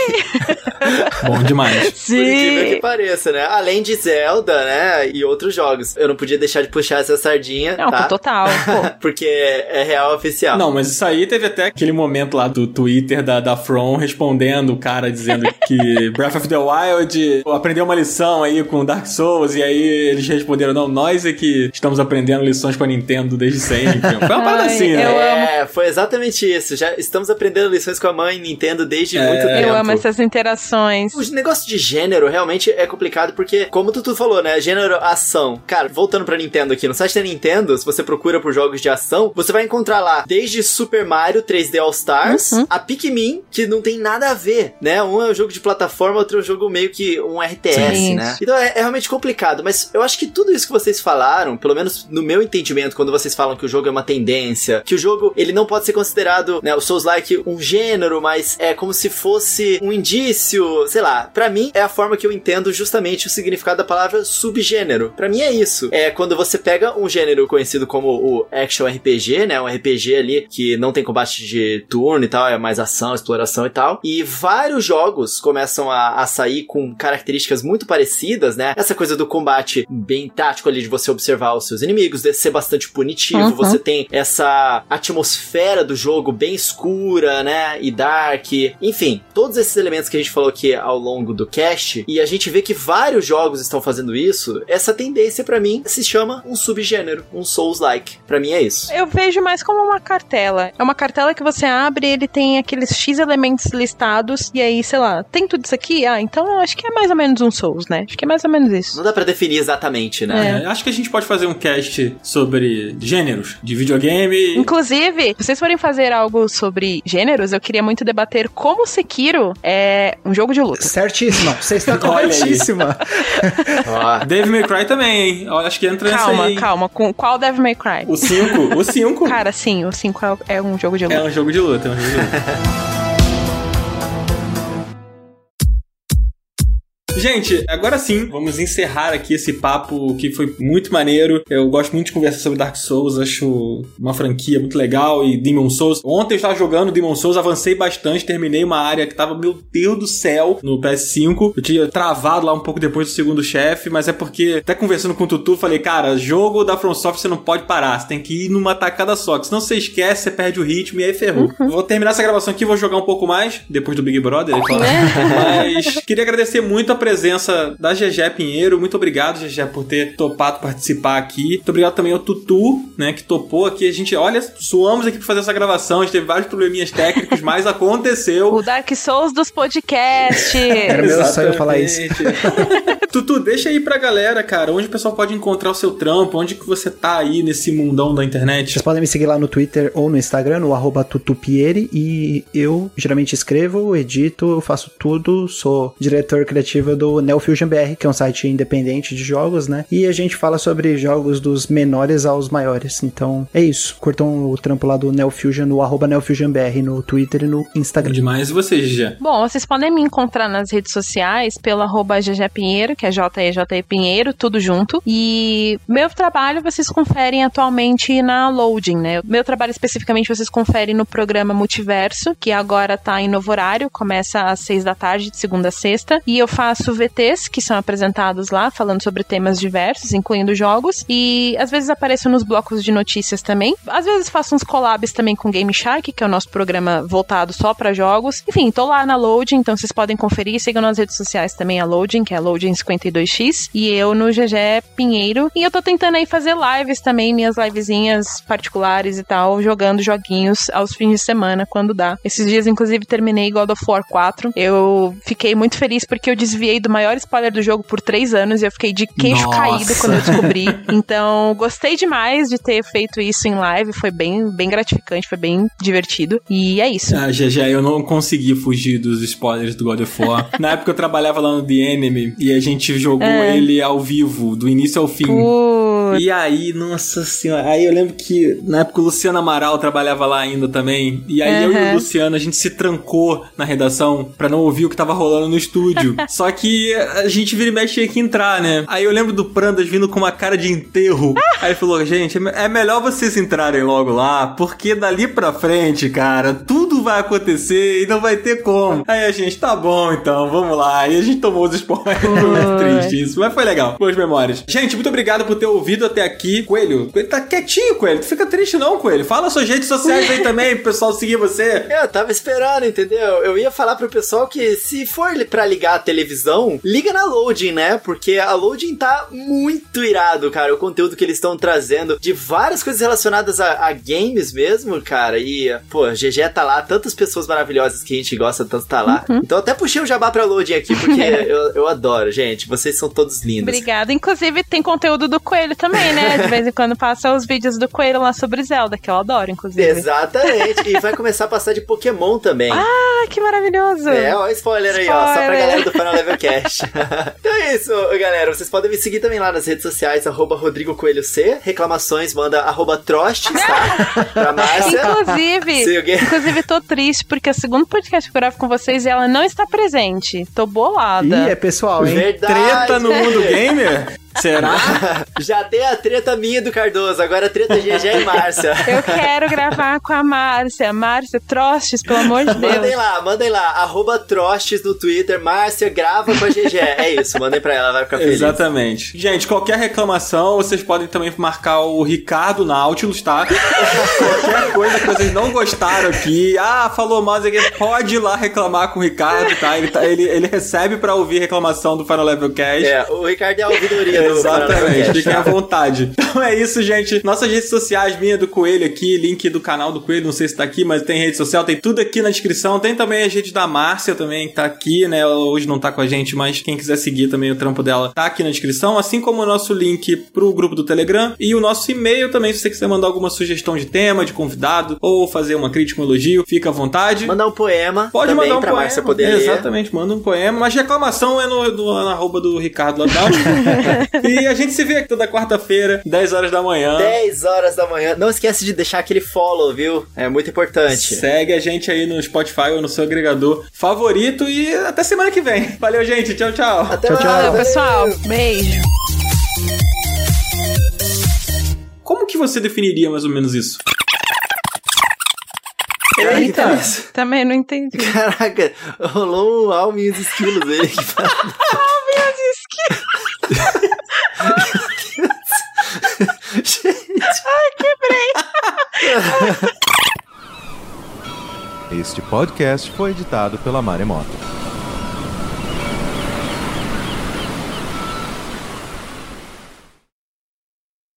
Bom demais. Por incrível que Sim! pareça, né? Além de Zelda, né? E outros jogos. Eu não podia deixar de puxar essa sardinha, Não, tá? total. Pô. Porque é real oficial. Não, mas isso aí teve até aquele momento lá do Twitter da, da From respondendo o cara dizendo que Breath of the Wild aprendeu uma lição aí com Dark Souls, e aí eles responderam: não, nós é que estamos aprendendo lições com a Nintendo desde sempre. Foi uma parada assim, né? É, foi exatamente isso. Já estamos aprendendo lições com a mãe Nintendo desde É. muito tempo. Eu amo essas interações. O negócio de gênero realmente é complicado porque, como tu, tu falou, né? Gênero ação. Cara, voltando pra Nintendo aqui, no site da Nintendo, se você procura por jogos de ação, você vai encontrar lá desde Super Mario 3D All Stars Uhum. a Pikmin, que não tem nada a ver, né? Um é um jogo de plataforma, outro é um jogo meio que um RTS, Sim. né? Então é, é realmente complicado, mas eu acho que tudo isso que vocês falaram, pelo menos no meu entendimento, quando vocês falam que o jogo é uma tendência, que o jogo ele não pode ser considerado, né, o Souls-like um gênero, mas é como se fosse um indício, sei lá. Pra mim é a forma que eu entendo justamente o significado da palavra subgênero. Pra mim é isso. É quando você pega um gênero conhecido como o action RPG, né, um RPG ali que não tem combate de turno e tal, é mais ação, exploração e tal. E vários jogos começam a, a sair com características muito parecidas, né? Essa coisa do combate bem tático ali de você observar os seus inimigos, de ser bastante punitivo, Uhum. você tem essa atmosfera do jogo bem escura, né? E dark. Enfim, todos esses elementos que a gente falou aqui ao longo do cast, e a gente vê que vários jogos estão fazendo isso, essa tendência pra mim se chama um subgênero, um Souls-like. Pra mim é isso. Eu vejo mais como uma cartela. É uma cartela que você abre, ele tem aqueles X elementos listados, e aí, sei lá, tem tudo isso aqui? Ah, então eu acho que é mais ou menos um Souls, né? Acho que é mais ou menos isso. Não dá pra definir exatamente, né? É, acho que a gente pode fazer um cast sobre gêneros de videogame. Inclusive, se vocês forem fazer algo sobre gêneros, eu queria muito debater como Sekiro é um jogo de luta. Certíssima. Você está corretíssima. Devil May Cry também, hein? Eu Acho que entra nessa Calma, aí. hein? calma. Com qual Devil May Cry? O 5, o 5 Cara, sim, o 5 é, é um jogo de luta. é um jogo de luta, é um jogo de luta. Gente, agora sim, vamos encerrar aqui esse papo que foi muito maneiro. Eu gosto muito de conversar sobre Dark Souls, acho uma franquia muito legal e Demon Souls. Ontem eu estava jogando Demon Souls, avancei bastante, terminei uma área que tava, meu Deus do céu, no PS5. Eu tinha travado lá um pouco depois do segundo chefe, mas é porque, até conversando com o Tutu, falei, cara, jogo da From Software você não pode parar, você tem que ir numa tacada só, que senão você esquece, você perde o ritmo e aí ferrou. Vou terminar essa gravação aqui, vou jogar um pouco mais, depois do Big Brother, ele fala. Mas queria agradecer muito a presença da GG Pinheiro. Muito obrigado, GG, por ter topado participar aqui. Muito obrigado também ao Tutu, né, que topou aqui. A gente, olha, suamos aqui pra fazer essa gravação. A gente teve vários probleminhas técnicos, mas aconteceu. O Dark Souls dos podcasts. Era meu sonho falar isso. Tutu, deixa aí pra galera, cara, onde o pessoal pode encontrar o seu trampo, onde que você tá aí nesse mundão da internet. Vocês podem me seguir lá no Twitter ou no Instagram, no arroba tutupieri, e eu geralmente escrevo, edito, faço tudo, sou diretor criativo do Neofusion BR, que é um site independente de jogos, né? E a gente fala sobre jogos dos menores aos maiores. Então é isso. Curtam o trampo lá do Neofusion, no arroba NeofusionBR, no Twitter e no Instagram. Demais. E você, GG? Bom, vocês podem me encontrar nas redes sociais pelo arroba GG Pinheiro, que é J-E-J-E Pinheiro, tudo junto. E meu trabalho vocês conferem atualmente na Loading, né? Meu trabalho especificamente vocês conferem no programa Multiverso, que agora tá em novo horário, começa às seis da tarde, de segunda a sexta. E eu faço VTs que são apresentados lá, falando sobre temas diversos, incluindo jogos. E às vezes apareço nos blocos de notícias também. Às vezes faço uns collabs também com Game Shark, que é o nosso programa voltado só para jogos. Enfim, tô lá na Loading, então vocês podem conferir. Sigam nas redes sociais também a Loading, que é Loading52x. E eu no GG Pinheiro. E eu tô tentando aí fazer lives também, minhas livezinhas particulares e tal, jogando joguinhos aos fins de semana, quando dá. Esses dias, inclusive, terminei God of War 4. Eu fiquei muito feliz porque eu desviei do maior spoiler do jogo por três anos e eu fiquei de queixo Nossa. caído quando eu descobri. então, gostei demais de ter feito isso em live. Foi bem, bem gratificante, foi bem divertido. E é isso. Ah, GG, eu não consegui fugir dos spoilers do God of War. Na época eu trabalhava lá no The Enemy e a gente jogou É. ele ao vivo, do início ao fim. E aí, nossa senhora, aí eu lembro que na época o Luciano Amaral trabalhava lá ainda também. E aí eu e Uhum. o Luciano, a gente se trancou na redação pra não ouvir o que tava rolando no estúdio. Só que a gente vira e mexe tinha que entrar, né? Aí eu lembro do Prandas vindo com uma cara de enterro. Aí ele falou, gente, é é melhor vocês entrarem logo lá, porque dali pra frente, cara, tudo vai acontecer e não vai ter como. Aí a gente, tá bom então, vamos lá. E a gente tomou os spoilers. Muito triste isso, mas foi legal. Boas memórias. Gente, muito obrigado por ter ouvido até aqui. Coelho, Coelho tá quietinho, Coelho. Tu fica triste não, Coelho. Fala suas redes sociais aí também, pro pessoal seguir você. Eu tava esperando, entendeu? Eu ia falar pro pessoal que se for pra ligar a televisão, liga na Loading, né? Porque a Loading tá muito irado, cara. O conteúdo que eles estão trazendo de várias coisas relacionadas a, a games mesmo, cara. E, pô, GG tá lá, tantas pessoas maravilhosas que a gente gosta tanto tá lá. Então eu até puxei o jabá pra Loading aqui, porque eu, eu adoro, gente. Vocês são todos lindos. Obrigada. Inclusive, tem conteúdo do Coelho também, né? De vez em quando passa os vídeos do Coelho lá sobre Zelda, que eu adoro, inclusive. Exatamente. e vai começar a passar de Pokémon também. Ah, que maravilhoso! É, ó, spoiler aí, ó, só pra Spoiler. galera do Final Level Cast. então é isso, galera. Vocês podem me seguir também lá nas redes sociais, arroba Rodrigo Coelho C. Reclamações, manda arroba Trostes, tá? pra Márcia. Inclusive, inclusive, tô triste porque é o segundo podcast que eu gravo com vocês e ela não está presente. Tô bolada. Ih, é pessoal, hein? Verdade. Treta no mundo gamer? Será? Já tem a treta minha do Cardoso, agora a treta GG e Márcia. Eu quero gravar com a Márcia. Márcia, Trostes, pelo amor de Mandem Deus. lá, mandem lá, arroba Trostes no Twitter, Márcia grava com a GG. É isso, mandem pra ela, ela vai ficar feliz. Exatamente. Gente, qualquer reclamação, vocês podem também marcar o Ricardo Nautilus, tá? qualquer coisa que vocês não gostaram aqui, ah, falou mal, pode ir lá reclamar com o Ricardo, tá? Ele, tá- ele, ele recebe pra ouvir reclamação do Final Level Cast. É, o Ricardo é a ouvidoria Exatamente, fiquem à vontade. Então é isso, gente. Nossas redes sociais, minha do Coelho aqui, link do canal do Coelho, não sei se tá aqui, mas tem rede social, tem tudo aqui na descrição. Tem também as redes da Márcia também, que tá aqui, né? Ela hoje não tá com a gente, mas quem quiser seguir também o trampo dela tá aqui na descrição, assim como o nosso link pro grupo do Telegram e o nosso e-mail também, se você quiser mandar alguma sugestão de tema, de convidado, ou fazer uma crítica, um elogio, fica à vontade. Mandar um poema Pode mandar um pra poema. Márcia poder. Exatamente, manda um poema. Mas reclamação é no, no, na arroba do Ricardo Ladal. e a gente se vê aqui toda quarta-feira, 10 horas da manhã. 10 horas da manhã. Não esquece de deixar aquele follow, viu? É muito importante. Segue a gente aí no Spotify ou no seu agregador favorito e até semana que vem. Valeu, gente. Tchau, tchau. Até Tchau, mais. tchau. Valeu, pessoal. Beijo. Como que você definiria mais ou menos isso? Eita, também não entendi. Caraca, rolou um alma e os esquilos dele. Este podcast foi editado pela Maremoto.